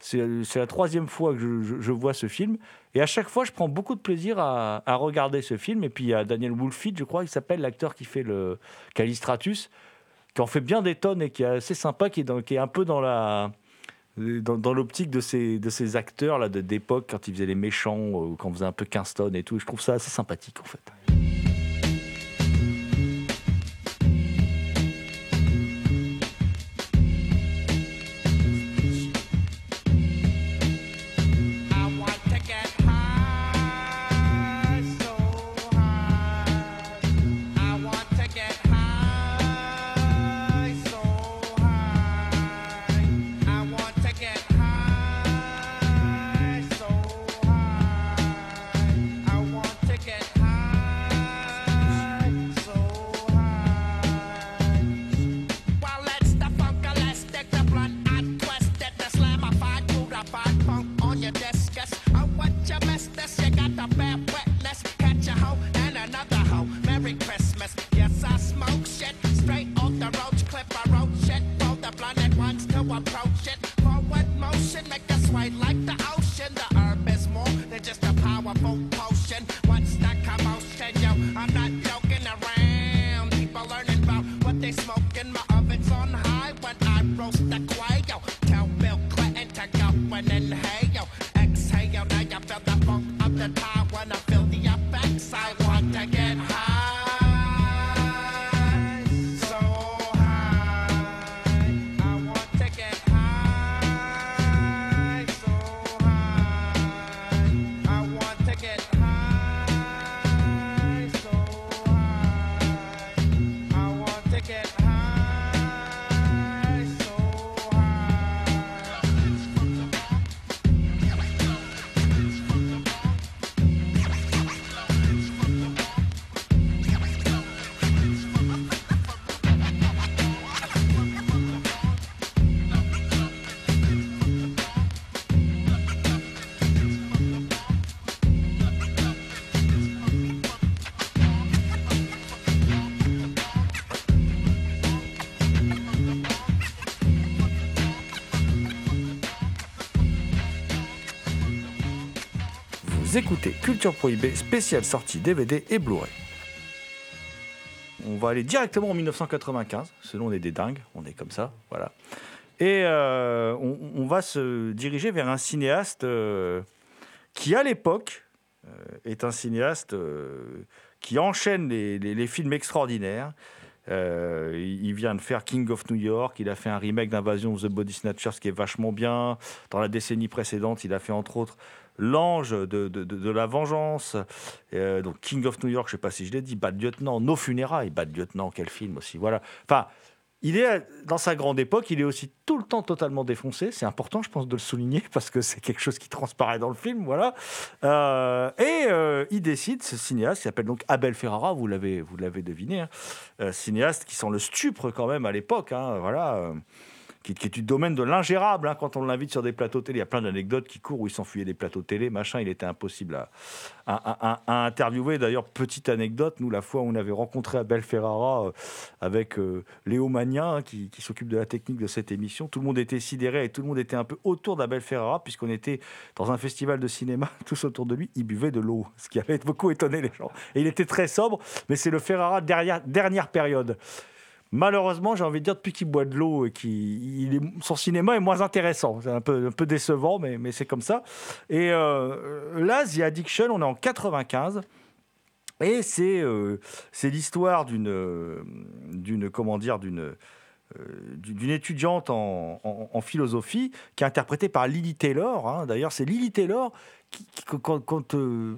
C'est la troisième fois que je vois ce film. Et à chaque fois, je prends beaucoup de plaisir à, regarder ce film. Et puis il y a Daniel Woolfit, je crois, il s'appelle l'acteur qui fait le Callistratus, qui en fait bien des tonnes et qui est assez sympa, qui est, qui un peu dans la dans, l'optique de ces, de ces acteurs là d'époque quand ils faisaient les méchants, euh, quand on faisait un peu Kingston et tout. Je trouve ça assez sympathique en fait. Just a powerful potion. Culture Prohibée, spéciale sortie DVD et Blu-ray. On va aller directement en 1995, selon on est des dingues, on est comme ça, voilà. Et euh, on, va se diriger vers un cinéaste euh, qui, à l'époque, euh, est un cinéaste qui enchaîne les films extraordinaires. Euh, il vient de faire King of New York, il a fait un remake d'Invasion of the Body Snatchers qui est vachement bien. Dans la décennie précédente, il a fait entre autres L'Ange de, la Vengeance, Euh, donc King of New York, je sais pas si je l'ai dit, Bad Lieutenant, Nos Funérailles, Bad Lieutenant, quel film aussi, voilà. Enfin, il est dans sa grande époque, il est aussi tout le temps totalement défoncé. C'est important, je pense, de le souligner parce que c'est quelque chose qui transparaît dans le film, voilà. Euh, et euh, il décide, ce cinéaste, qui s'appelle donc Abel Ferrara, vous l'avez, vous l'avez deviné, hein, euh, cinéaste qui sent le stupre quand même à l'époque, hein, voilà. Qui, est du domaine de l'ingérable. hein, quand on l'invite sur des plateaux télé, il y a plein d'anecdotes qui courent où il s'enfuyait des plateaux télé, machin. Il était impossible à, interviewer. D'ailleurs, petite anecdote, nous, la fois où on avait rencontré Abel Ferrara euh, avec euh, Léo Magnin, hein, qui, qui s'occupe de la technique de cette émission, tout le monde était sidéré et tout le monde était un peu autour d'Abel Ferrara, puisqu'on était dans un festival de cinéma, tous autour de lui, il buvait de l'eau, ce qui avait beaucoup étonné les gens. Et il était très sobre, mais c'est le Ferrara dernière, dernière période. Malheureusement, j'ai envie de dire, depuis qu'il boit de l'eau et qu'il son cinéma est moins intéressant. C'est un peu, un peu décevant, mais, mais c'est comme ça. Et euh, là, The Addiction, on est en 95. Et c'est euh, c'est l'histoire d'une euh, d'une comment dire d'une d'une étudiante en, philosophie qui est interprétée par Lily Taylor. hein. D'ailleurs, c'est Lily Taylor qui, quand, euh,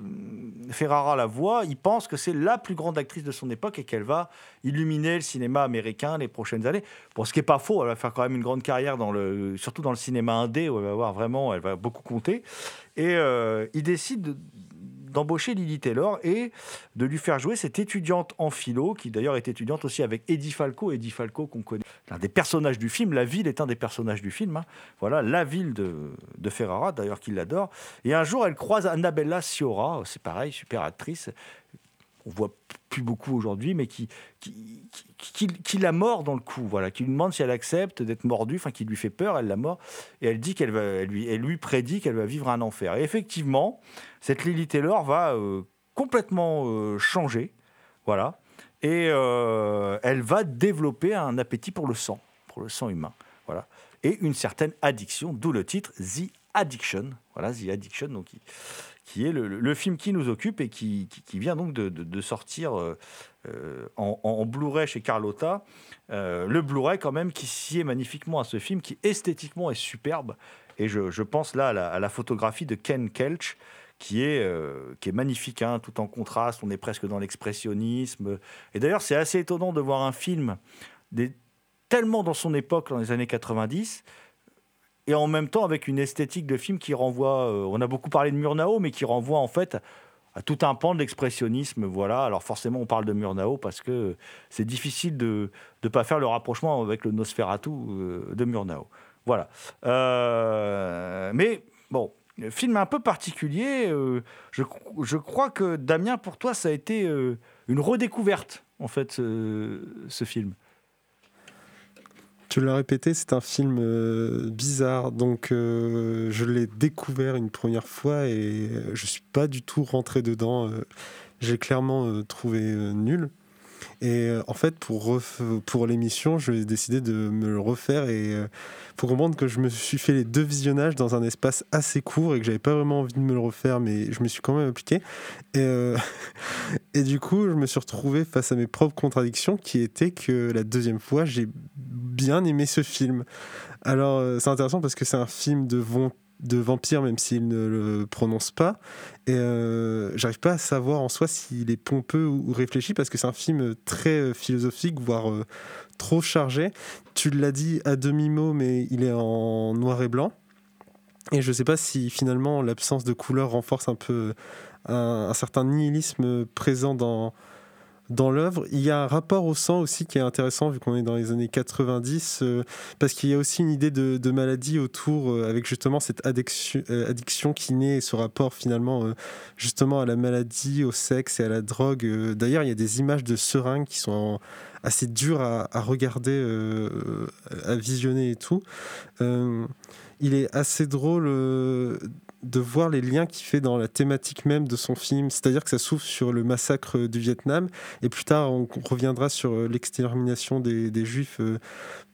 Ferrara la voit, il pense que c'est la plus grande actrice de son époque et qu'elle va illuminer le cinéma américain les prochaines années. Bon, ce qui n'est pas faux, elle va faire quand même une grande carrière, dans le, surtout dans le cinéma indé, où elle va avoir vraiment, elle va beaucoup compter. Et euh, il décide de- d'embaucher Lily Taylor et de lui faire jouer cette étudiante en philo, qui d'ailleurs est étudiante aussi avec Eddie Falco. Eddie Falco, qu'on connaît, l'un des personnages du film. La ville est un des personnages du film. hein. Voilà, la ville de, de Ferrara, d'ailleurs, qu'il l'adore. Et un jour, elle croise Annabella Sciorra, c'est pareil, super actrice. On voit plus beaucoup aujourd'hui, mais qui, qui, qui, la mord dans le cou, voilà, qui lui demande si elle accepte d'être mordue, enfin qui lui fait peur, elle la mord, et elle dit qu'elle va, elle lui, elle lui prédit qu'elle va vivre un enfer. Et effectivement, cette Lily Taylor va euh, complètement euh, changer, voilà, et euh, elle va développer un appétit pour le sang, pour le sang humain, voilà, et une certaine addiction, d'où le titre The Addiction, voilà, The Addiction, donc qui, est le, film qui nous occupe et qui, vient donc de, sortir euh, euh, en, Blu-ray chez Carlotta. Euh, le Blu-ray quand même qui sied magnifiquement à ce film, qui esthétiquement est superbe. Et je, pense là à la, photographie de Ken Kelch, qui est, qui est magnifique, hein, tout en contraste, on est presque dans l'expressionnisme. Et d'ailleurs, c'est assez étonnant de voir un film des- tellement dans son époque, dans les années 90, et en même temps avec une esthétique de film qui renvoie, euh, on a beaucoup parlé de Murnau, mais qui renvoie en fait à tout un pan de l'expressionnisme. Voilà. Alors forcément, on parle de Murnau parce que c'est difficile de ne pas faire le rapprochement avec le Nosferatu euh, de Murnau. Voilà. Euh, mais bon, film un peu particulier. je, crois que Damien, pour toi, ça a été une redécouverte, en fait, ce film. Tu l'as répété, c'est un film euh, bizarre, donc euh, je l'ai découvert une première fois et euh, je suis pas du tout rentré dedans. J'ai clairement trouvé nul. Et euh, en fait, pour, pour l'émission, j'ai décidé de me le refaire et il faut comprendre que je me suis fait les deux visionnages dans un espace assez court et que j'avais pas vraiment envie de me le refaire, mais je me suis quand même appliqué. Et, euh, et du coup, je me suis retrouvé face à mes propres contradictions qui étaient que la deuxième fois, j'ai bien aimé ce film. Alors, euh, c'est intéressant parce que c'est un film de, von- de vampire, même s'il ne le prononce pas. Et euh, j'arrive pas à savoir en soi s'il est pompeux ou, réfléchi parce que c'est un film très euh, philosophique, voire euh, trop chargé. Tu l'as dit à demi-mot, mais il est en noir et blanc. Et je sais pas si finalement l'absence de couleur renforce un peu un certain nihilisme présent dans, dans l'œuvre. Il y a un rapport au sang aussi qui est intéressant vu qu'on est dans les années 90, euh, parce qu'il y a aussi une idée de, maladie autour euh, avec justement cette addiction, euh, qui naît et ce rapport finalement justement à la maladie, au sexe et à la drogue. D'ailleurs, il y a des images de seringues qui sont assez dures à, regarder, à visionner et tout. Il est assez drôle de voir les liens qu'il fait dans la thématique même de son film, c'est-à-dire que ça s'ouvre sur le massacre du Vietnam, et plus tard on reviendra sur euh, l'extermination des, juifs euh,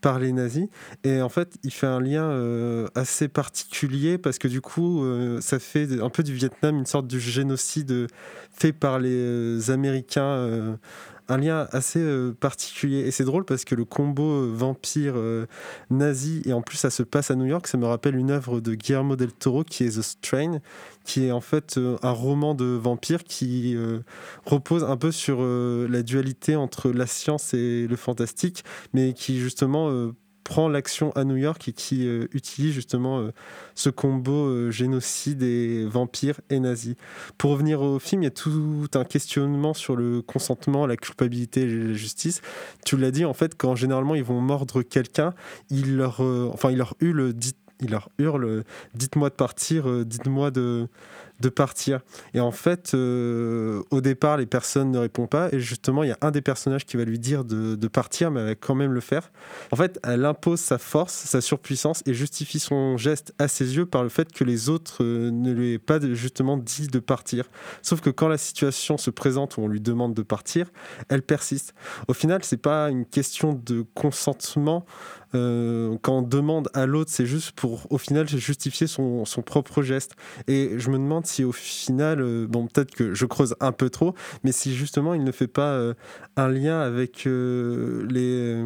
par les nazis. Et en fait, il fait un lien euh, assez particulier parce que du coup, ça fait un peu du Vietnam une sorte de génocide fait par les Américains. Un lien assez euh, particulier. Et c'est drôle parce que le combo euh, vampire euh, nazi et en plus ça se passe à New York ça me rappelle une œuvre de Guillermo del Toro qui est The Strain qui est en fait un roman de vampire qui repose un peu sur la dualité entre la science et le fantastique mais qui justement prend l'action à New York et qui euh, utilise justement euh, ce combo euh, génocide et vampire et nazi. Pour revenir au film, il y a tout un questionnement sur le consentement, la culpabilité et la justice. Tu l'as dit, en fait, quand généralement ils vont mordre quelqu'un, ils leur, enfin, ils leur hurlent, dites il leur hurle dites-moi de partir dites-moi de, de partir. Et en fait euh, au départ les personnes ne répondent pas. Et justement il y a un des personnages qui va lui dire de, de partir mais elle va quand même le faire. En fait elle impose sa force sa surpuissance et justifie son geste à ses yeux par le fait que les autres euh, ne lui aient pas justement dit de partir. Sauf que quand la situation se présente où on lui demande de partir elle persiste. Au final c'est pas une question de consentement euh, quand on demande à l'autre, c'est juste pour, au final, justifier son, propre geste. Et je me demande si, au final, euh, bon, peut-être que je creuse un peu trop, mais si justement il ne fait pas euh, un lien avec les.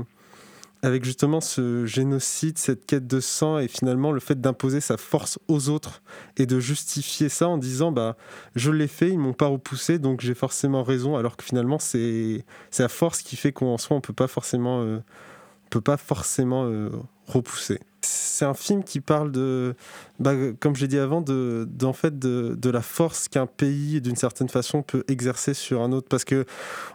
avec justement ce génocide, cette quête de sang et finalement le fait d'imposer sa force aux autres et de justifier ça en disant bah je l'ai fait, ils m'ont pas repoussé donc j'ai forcément raison alors que finalement c'est c'est la force qui fait qu'en soi on peut pas forcément peut pas forcément euh, repousser. C'est un film qui parle de, bah, comme j'ai dit avant, de, fait de, la force qu'un pays, d'une certaine façon, peut exercer sur un autre. Parce que,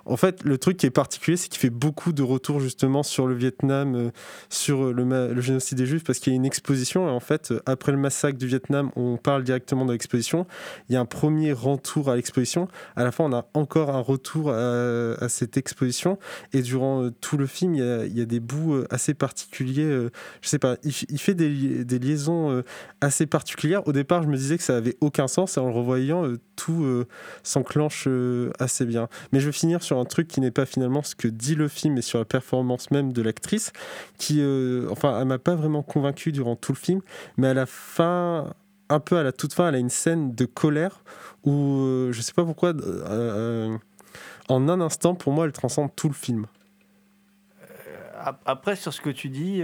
en fait, le truc qui est particulier, c'est qu'il fait beaucoup de retours justement sur le Vietnam, euh, sur le, ma- le génocide des Juifs, parce qu'il y a une exposition. Et en fait, euh, après le massacre du Vietnam, on parle directement de l'exposition. Il y a un premier retour à l'exposition. À la fin, on a encore un retour à, cette exposition. Et durant euh, tout le film, il y a, des bouts euh, assez particuliers. euh, je sais pas, il, il fait des, li- des liaisons euh, assez particulières. Au départ, je me disais que ça avait aucun sens. Et en le revoyant, euh, tout euh, s'enclenche assez bien. Mais je vais finir sur un truc qui n'est pas finalement ce que dit le film, mais sur la performance même de l'actrice, qui, enfin, elle m'a pas vraiment convaincu durant tout le film. Mais à la fin, un peu à la toute fin, elle a une scène de colère où euh, je sais pas pourquoi. en un instant, pour moi, elle transcende tout le film. Ap- Après, sur ce que tu dis,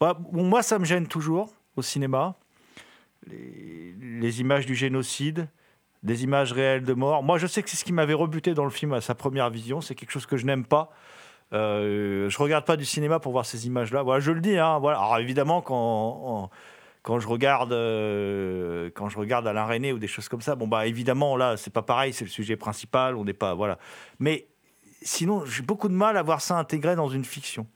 bah, moi, ça me gêne toujours au cinéma. Les, images du génocide, des images réelles de mort. Moi, je sais que c'est ce qui m'avait rebuté dans le film à sa première vision. C'est quelque chose que je n'aime pas. Euh, je regarde pas du cinéma pour voir ces images-là. Voilà, je le dis. Hein. Alors évidemment, quand, quand je regarde, euh, quand je regarde Alain René ou des choses comme ça, bon bah évidemment là, c'est pas pareil. C'est le sujet principal. On n'est pas voilà. Mais sinon, j'ai beaucoup de mal à voir ça intégré dans une fiction.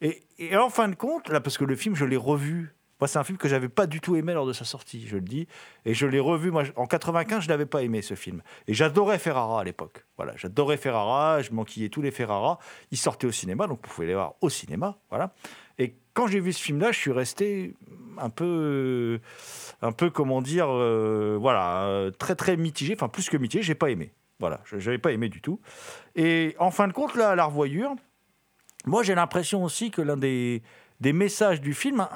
Et, en fin de compte, là, parce que le film, je l'ai revu Moi, c'est un film que j'avais pas du tout aimé lors de sa sortie, je le dis. Et je l'ai revu, moi, en 95, je l'avais pas aimé, ce film. Et j'adorais Ferrara à l'époque. Voilà, j'adorais Ferrara, je manquillais tous les Ferrara. Ils sortaient au cinéma, donc vous pouvez les voir au cinéma. Voilà. Et quand j'ai vu ce film-là, je suis resté un peu, un peu, comment dire, euh, voilà, très, très mitigé. Enfin, plus que mitigé, j'ai pas aimé. Voilà, je n'avais pas aimé du tout. Et en fin de compte, là, à la revoyure, moi, j'ai l'impression aussi que l'un des, messages du film,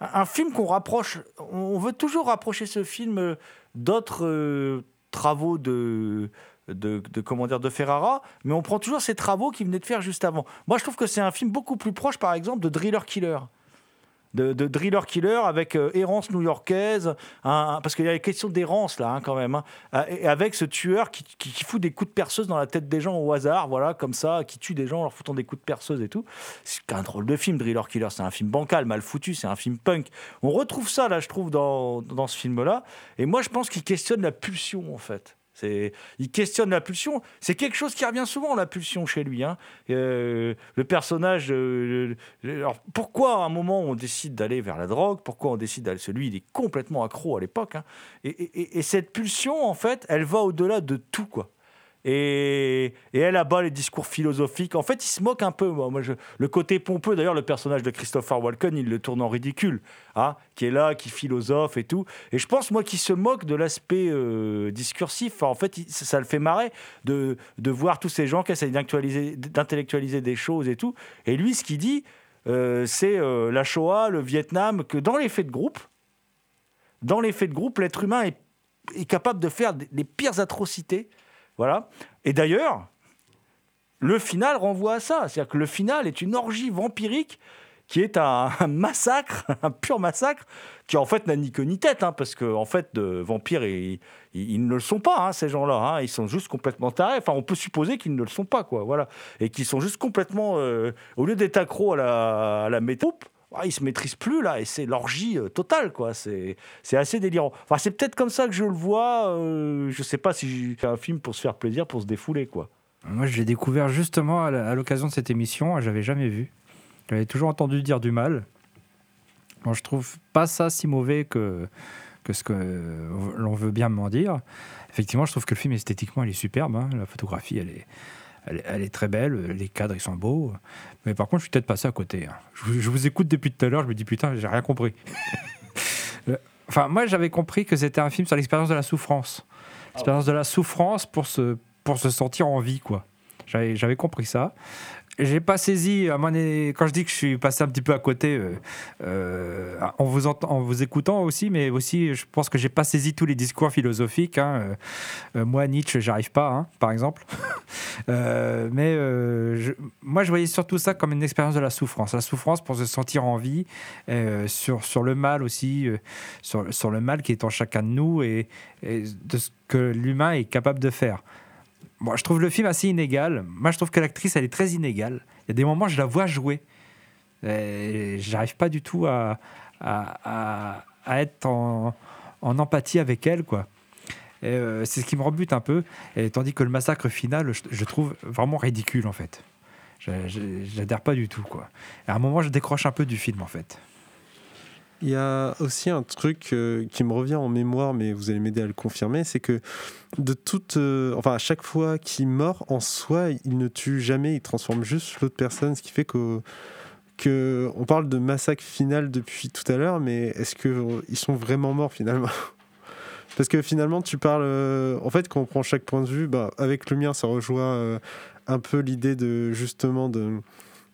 un, film qu'on rapproche, on veut toujours rapprocher ce film euh, d'autres euh, travaux de, de, de, comment dire, de Ferrara, mais on prend toujours ces travaux qu'il venait de faire juste avant. Moi, je trouve que c'est un film beaucoup plus proche, par exemple, de Driller Killer de, de driller killer avec euh, errance new-yorkaise, parce qu'il y a une question d'errance là hein, quand même, hein, euh, et avec ce tueur qui, qui, fout des coups de perceuse dans la tête des gens au hasard, voilà, comme ça, qui tue des gens en leur foutant des coups de perceuse et tout. C'est un drôle de film, Driller Killer, c'est un film bancal, mal foutu, c'est un film punk. On retrouve ça là, je trouve, dans, dans ce film-là, et moi je pense qu'il questionne la pulsion en fait. Il questionne la pulsion. C'est quelque chose qui revient souvent, la pulsion, chez lui. Hein. Euh, le personnage. Euh, alors, pourquoi à un moment on décide d'aller vers la drogue? Pourquoi on décide d'aller. Celui, il est complètement accro à l'époque. Hein. Et, et, et, cette pulsion, en fait, elle va au-delà de tout, quoi. Et, et, elle abat les discours philosophiques. En fait, il se moque un peu. Moi, le côté pompeux, d'ailleurs, le personnage de Christopher Walken, il le tourne en ridicule, hein, qui est là, qui philosophe et tout. Et je pense, moi, qu'il se moque de l'aspect euh, discursif. En fait, ça, le fait marrer de, de voir tous ces gens qui essayent d'intellectualiser des choses et tout. Et lui, ce qu'il dit, euh, c'est euh, la Shoah, le Vietnam, que dans les faits de groupe, dans les de groupe, l'être humain est, est capable de faire des, des pires atrocités voilà. Et d'ailleurs, le final renvoie à ça. C'est-à-dire que le final est une orgie vampirique qui est un, massacre, un pur massacre, qui en fait n'a ni queue ni tête, hein, parce qu'en en fait, de vampires, ils, ils, ne le sont pas, hein, ces gens-là. Hein, ils sont juste complètement tarés. Enfin, on peut supposer qu'ils ne le sont pas, quoi. Voilà. Et qu'ils sont juste complètement. Euh, au lieu d'être accro à la, à ah, ils se maîtrisent plus là et c'est l'orgie euh, totale quoi. C'est c'est assez délirant. Enfin c'est peut-être comme ça que je le vois euh, je sais pas si j'ai un film pour se faire plaisir pour se défouler quoi. Moi je l'ai découvert justement à l'occasion de cette émission j'avais jamais vu. J'avais toujours entendu dire du mal. Moi je trouve pas ça si mauvais que que ce que l'on veut bien m'en dire. Effectivement je trouve que le film esthétiquement il est superbe hein. la photographie elle est elle, est très belle, les cadres ils sont beaux. Mais par contre, je suis peut-être passé à côté. hein. Je, je, vous écoute depuis tout à l'heure, je me dis putain, j'ai rien compris. enfin, moi j'avais compris que c'était un film sur l'expérience de la souffrance. L'expérience de la souffrance pour se, pour se sentir en vie, quoi. J'avais compris ça j'ai pas saisi, quand je dis que je suis passé un petit peu à côté, euh, euh, en, vous en vous écoutant aussi, mais aussi je pense que j'ai pas saisi tous les discours philosophiques. Hein. Euh, moi, Nietzsche, j'arrive pas, hein, par exemple. mais moi, je voyais surtout ça comme une expérience de la souffrance. La souffrance pour se sentir en vie, sur, le mal aussi, sur, le mal qui est en chacun de nous et de ce que l'humain est capable de faire. Bon, je trouve le film assez inégal. Moi, je trouve que l'actrice, elle est très inégale. Il y a des moments, je la vois jouer. J'arrive pas du tout à, à, à, être en, en, empathie avec elle, quoi. Euh, c'est ce qui me rebute un peu. Et, tandis que le massacre final, je, je trouve vraiment ridicule, en fait. J'adhère pas du tout, quoi. À un moment, je décroche un peu du film, en fait. Il y a aussi un truc euh, qui me revient en mémoire, mais vous allez m'aider à le confirmer, c'est que de toute, euh, enfin à chaque fois qu'il meurt en soi, il ne tue jamais, il transforme juste l'autre personne, ce qui fait que, que on parle de massacre final depuis tout à l'heure, mais est-ce que euh, ils sont vraiment morts finalement? Parce que finalement, tu parles, en fait, quand on prend chaque point de vue, bah, avec le mien, ça rejoint un peu l'idée de justement de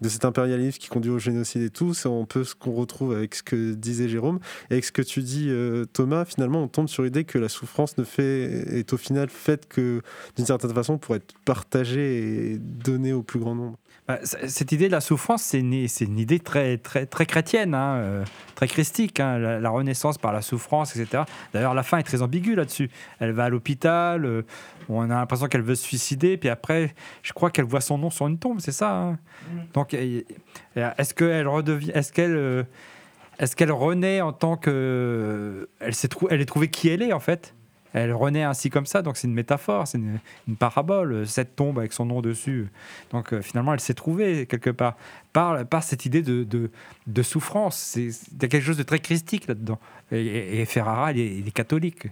de cet impérialisme qui conduit au génocide et tout, c'est un peu ce qu'on retrouve avec ce que disait Jérôme. Et avec ce que tu dis, euh, Thomas, finalement, on tombe sur l'idée que la souffrance ne fait, est au final faite que, d'une certaine façon, pour être partagée et donnée au plus grand nombre. Bah, cette idée de la souffrance, c'est une, une, idée très, très, très chrétienne, hein, euh, très christique, hein, la, la, renaissance par la souffrance, etc. D'ailleurs, la fin est très ambiguë là-dessus. Elle va à l'hôpital, euh, on a l'impression qu'elle veut se suicider, puis après, je crois qu'elle voit son nom sur une tombe, c'est ça. Hein? Mmh. Donc, est-ce qu'elle redevient, est-ce qu'elle, euh, est-ce qu'elle renaît en tant que, elle s'est trou elle est trouvée qui elle est en fait? Elle renaît ainsi comme ça, donc c'est une métaphore, c'est une, parabole, euh, cette tombe avec son nom dessus. Donc euh, finalement, elle s'est trouvée quelque part par, cette idée de, souffrance. Il y a quelque chose de très christique là-dedans. Et, Ferrara, il est, catholique.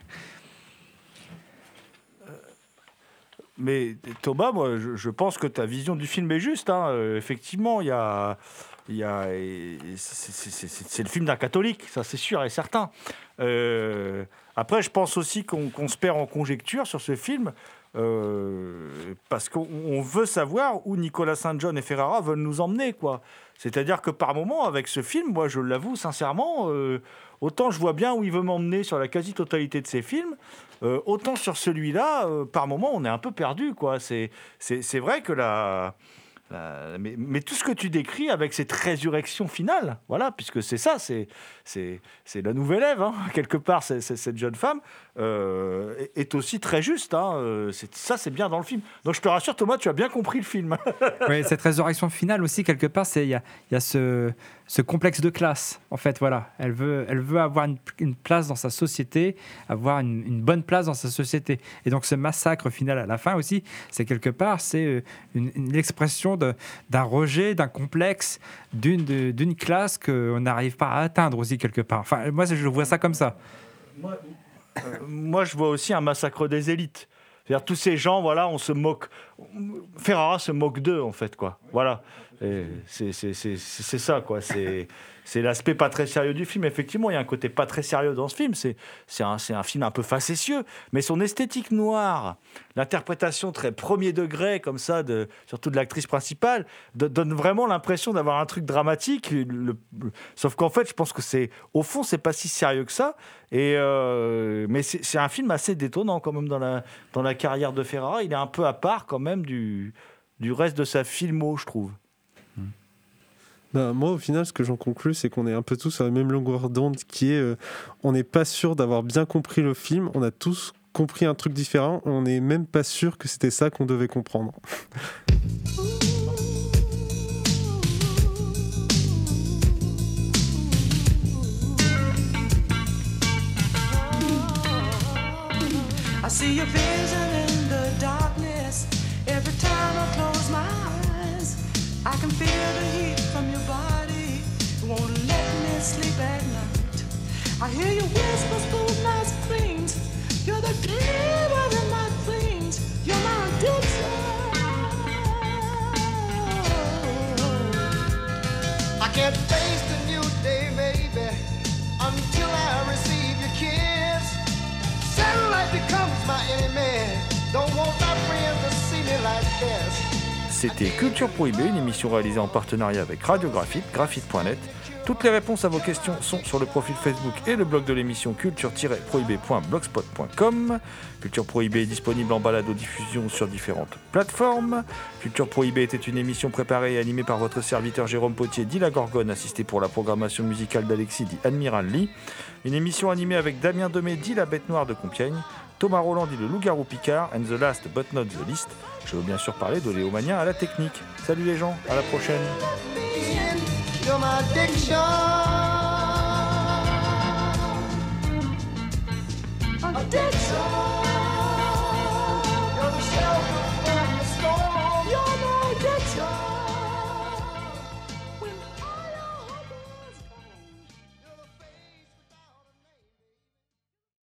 Mais Thomas, moi, je, je pense que ta vision du film est juste. hein. Euh, effectivement, il y a, il y a, c'est- le film d'un catholique, ça c'est sûr et certain. Euh, après, je pense aussi qu'on se perd en conjecture sur ce film. euh, parce qu'on on veut savoir où Nicolas Saint John et Ferrara veulent nous emmener, quoi. C'est-à-dire que par moment, avec ce film, moi, je l'avoue sincèrement, euh, autant je vois bien où il veut m'emmener sur la quasi-totalité de ses films, autant sur celui-là, par moment, on est un peu perdu, quoi. C'est vrai que la, la- mais, tout ce que tu décris avec cette résurrection finale, voilà, puisque c'est ça, c'est, la nouvelle Ève, hein, quelque part, cette jeune femme, euh, est, aussi très juste. hein, euh, ça, c'est bien dans le film. Donc je te rassure, Thomas, tu as bien compris le film. Oui, cette résurrection finale aussi, quelque part, il y a ce, ce complexe de classe. En fait, voilà, elle veut, elle veut avoir une, place dans sa société, avoir une, bonne place dans sa société. Et donc, ce massacre final à la fin aussi, c'est quelque part, c'est euh, une, expression d'un rejet, d'un complexe, d'une classe qu'on n'arrive pas à atteindre aussi quelque part. Enfin, moi, je vois ça comme ça. Euh, moi, je vois aussi un massacre des élites. C'est-à-dire tous ces gens, voilà, on se moque. Ferrara se moque d'eux, en fait, quoi. Voilà. C'est ça, quoi. C'est c'est l'aspect pas très sérieux du film. Effectivement, il y a un côté pas très sérieux dans ce film. C'est un, film un peu facétieux, mais son esthétique noire, l'interprétation très premier degré, comme ça, surtout de l'actrice principale, do- donne vraiment l'impression d'avoir un truc dramatique. Sauf qu'en fait, je pense que c'est, au fond, c'est pas si sérieux que ça. Et euh, mais c'est un film assez détonnant quand même dans la, dans la carrière de Ferrara. Il est un peu à part quand même du, du reste de sa filmo, je trouve. Bah, moi, au final, ce que j'en conclus, c'est qu'on est un peu tous sur la même longueur d'onde, qui est, euh, on n'est pas sûr d'avoir bien compris le film. On a tous compris un truc différent. On n'est même pas sûr que c'était ça qu'on devait comprendre. I see vision in the darkness every time I close my eyes. I can feel the heat sleep at night. I hear your whispers through nice dreams. You're the devil in my dreams. You're my addiction. I can't face the new day, maybe, until I receive your kiss. Satellite becomes my enemy. Don't want my friends to see me like this. C'était Culture Prohibée, une émission réalisée en partenariat avec Radio Graphite, graphite.net. Toutes les réponses à vos questions sont sur le profil Facebook et le blog de l'émission culture-prohibée.blogspot.com. Culture Prohibée est disponible en balado-diffusion sur différentes plateformes. Culture Prohibée était une émission préparée et animée par votre serviteur Jérôme Potier, dit la Gorgone, assisté pour la programmation musicale d'Alexis, dit Admiral Lee. Une émission animée avec Damien Demé, dit la Bête Noire de Compiègne. Thomas Roland dit le loup-garou Picard, and the last but not the least. Je veux bien sûr parler de Léomania à la technique. Salut les gens, à la prochaine. You're my addiction. Addiction. You're the shelter.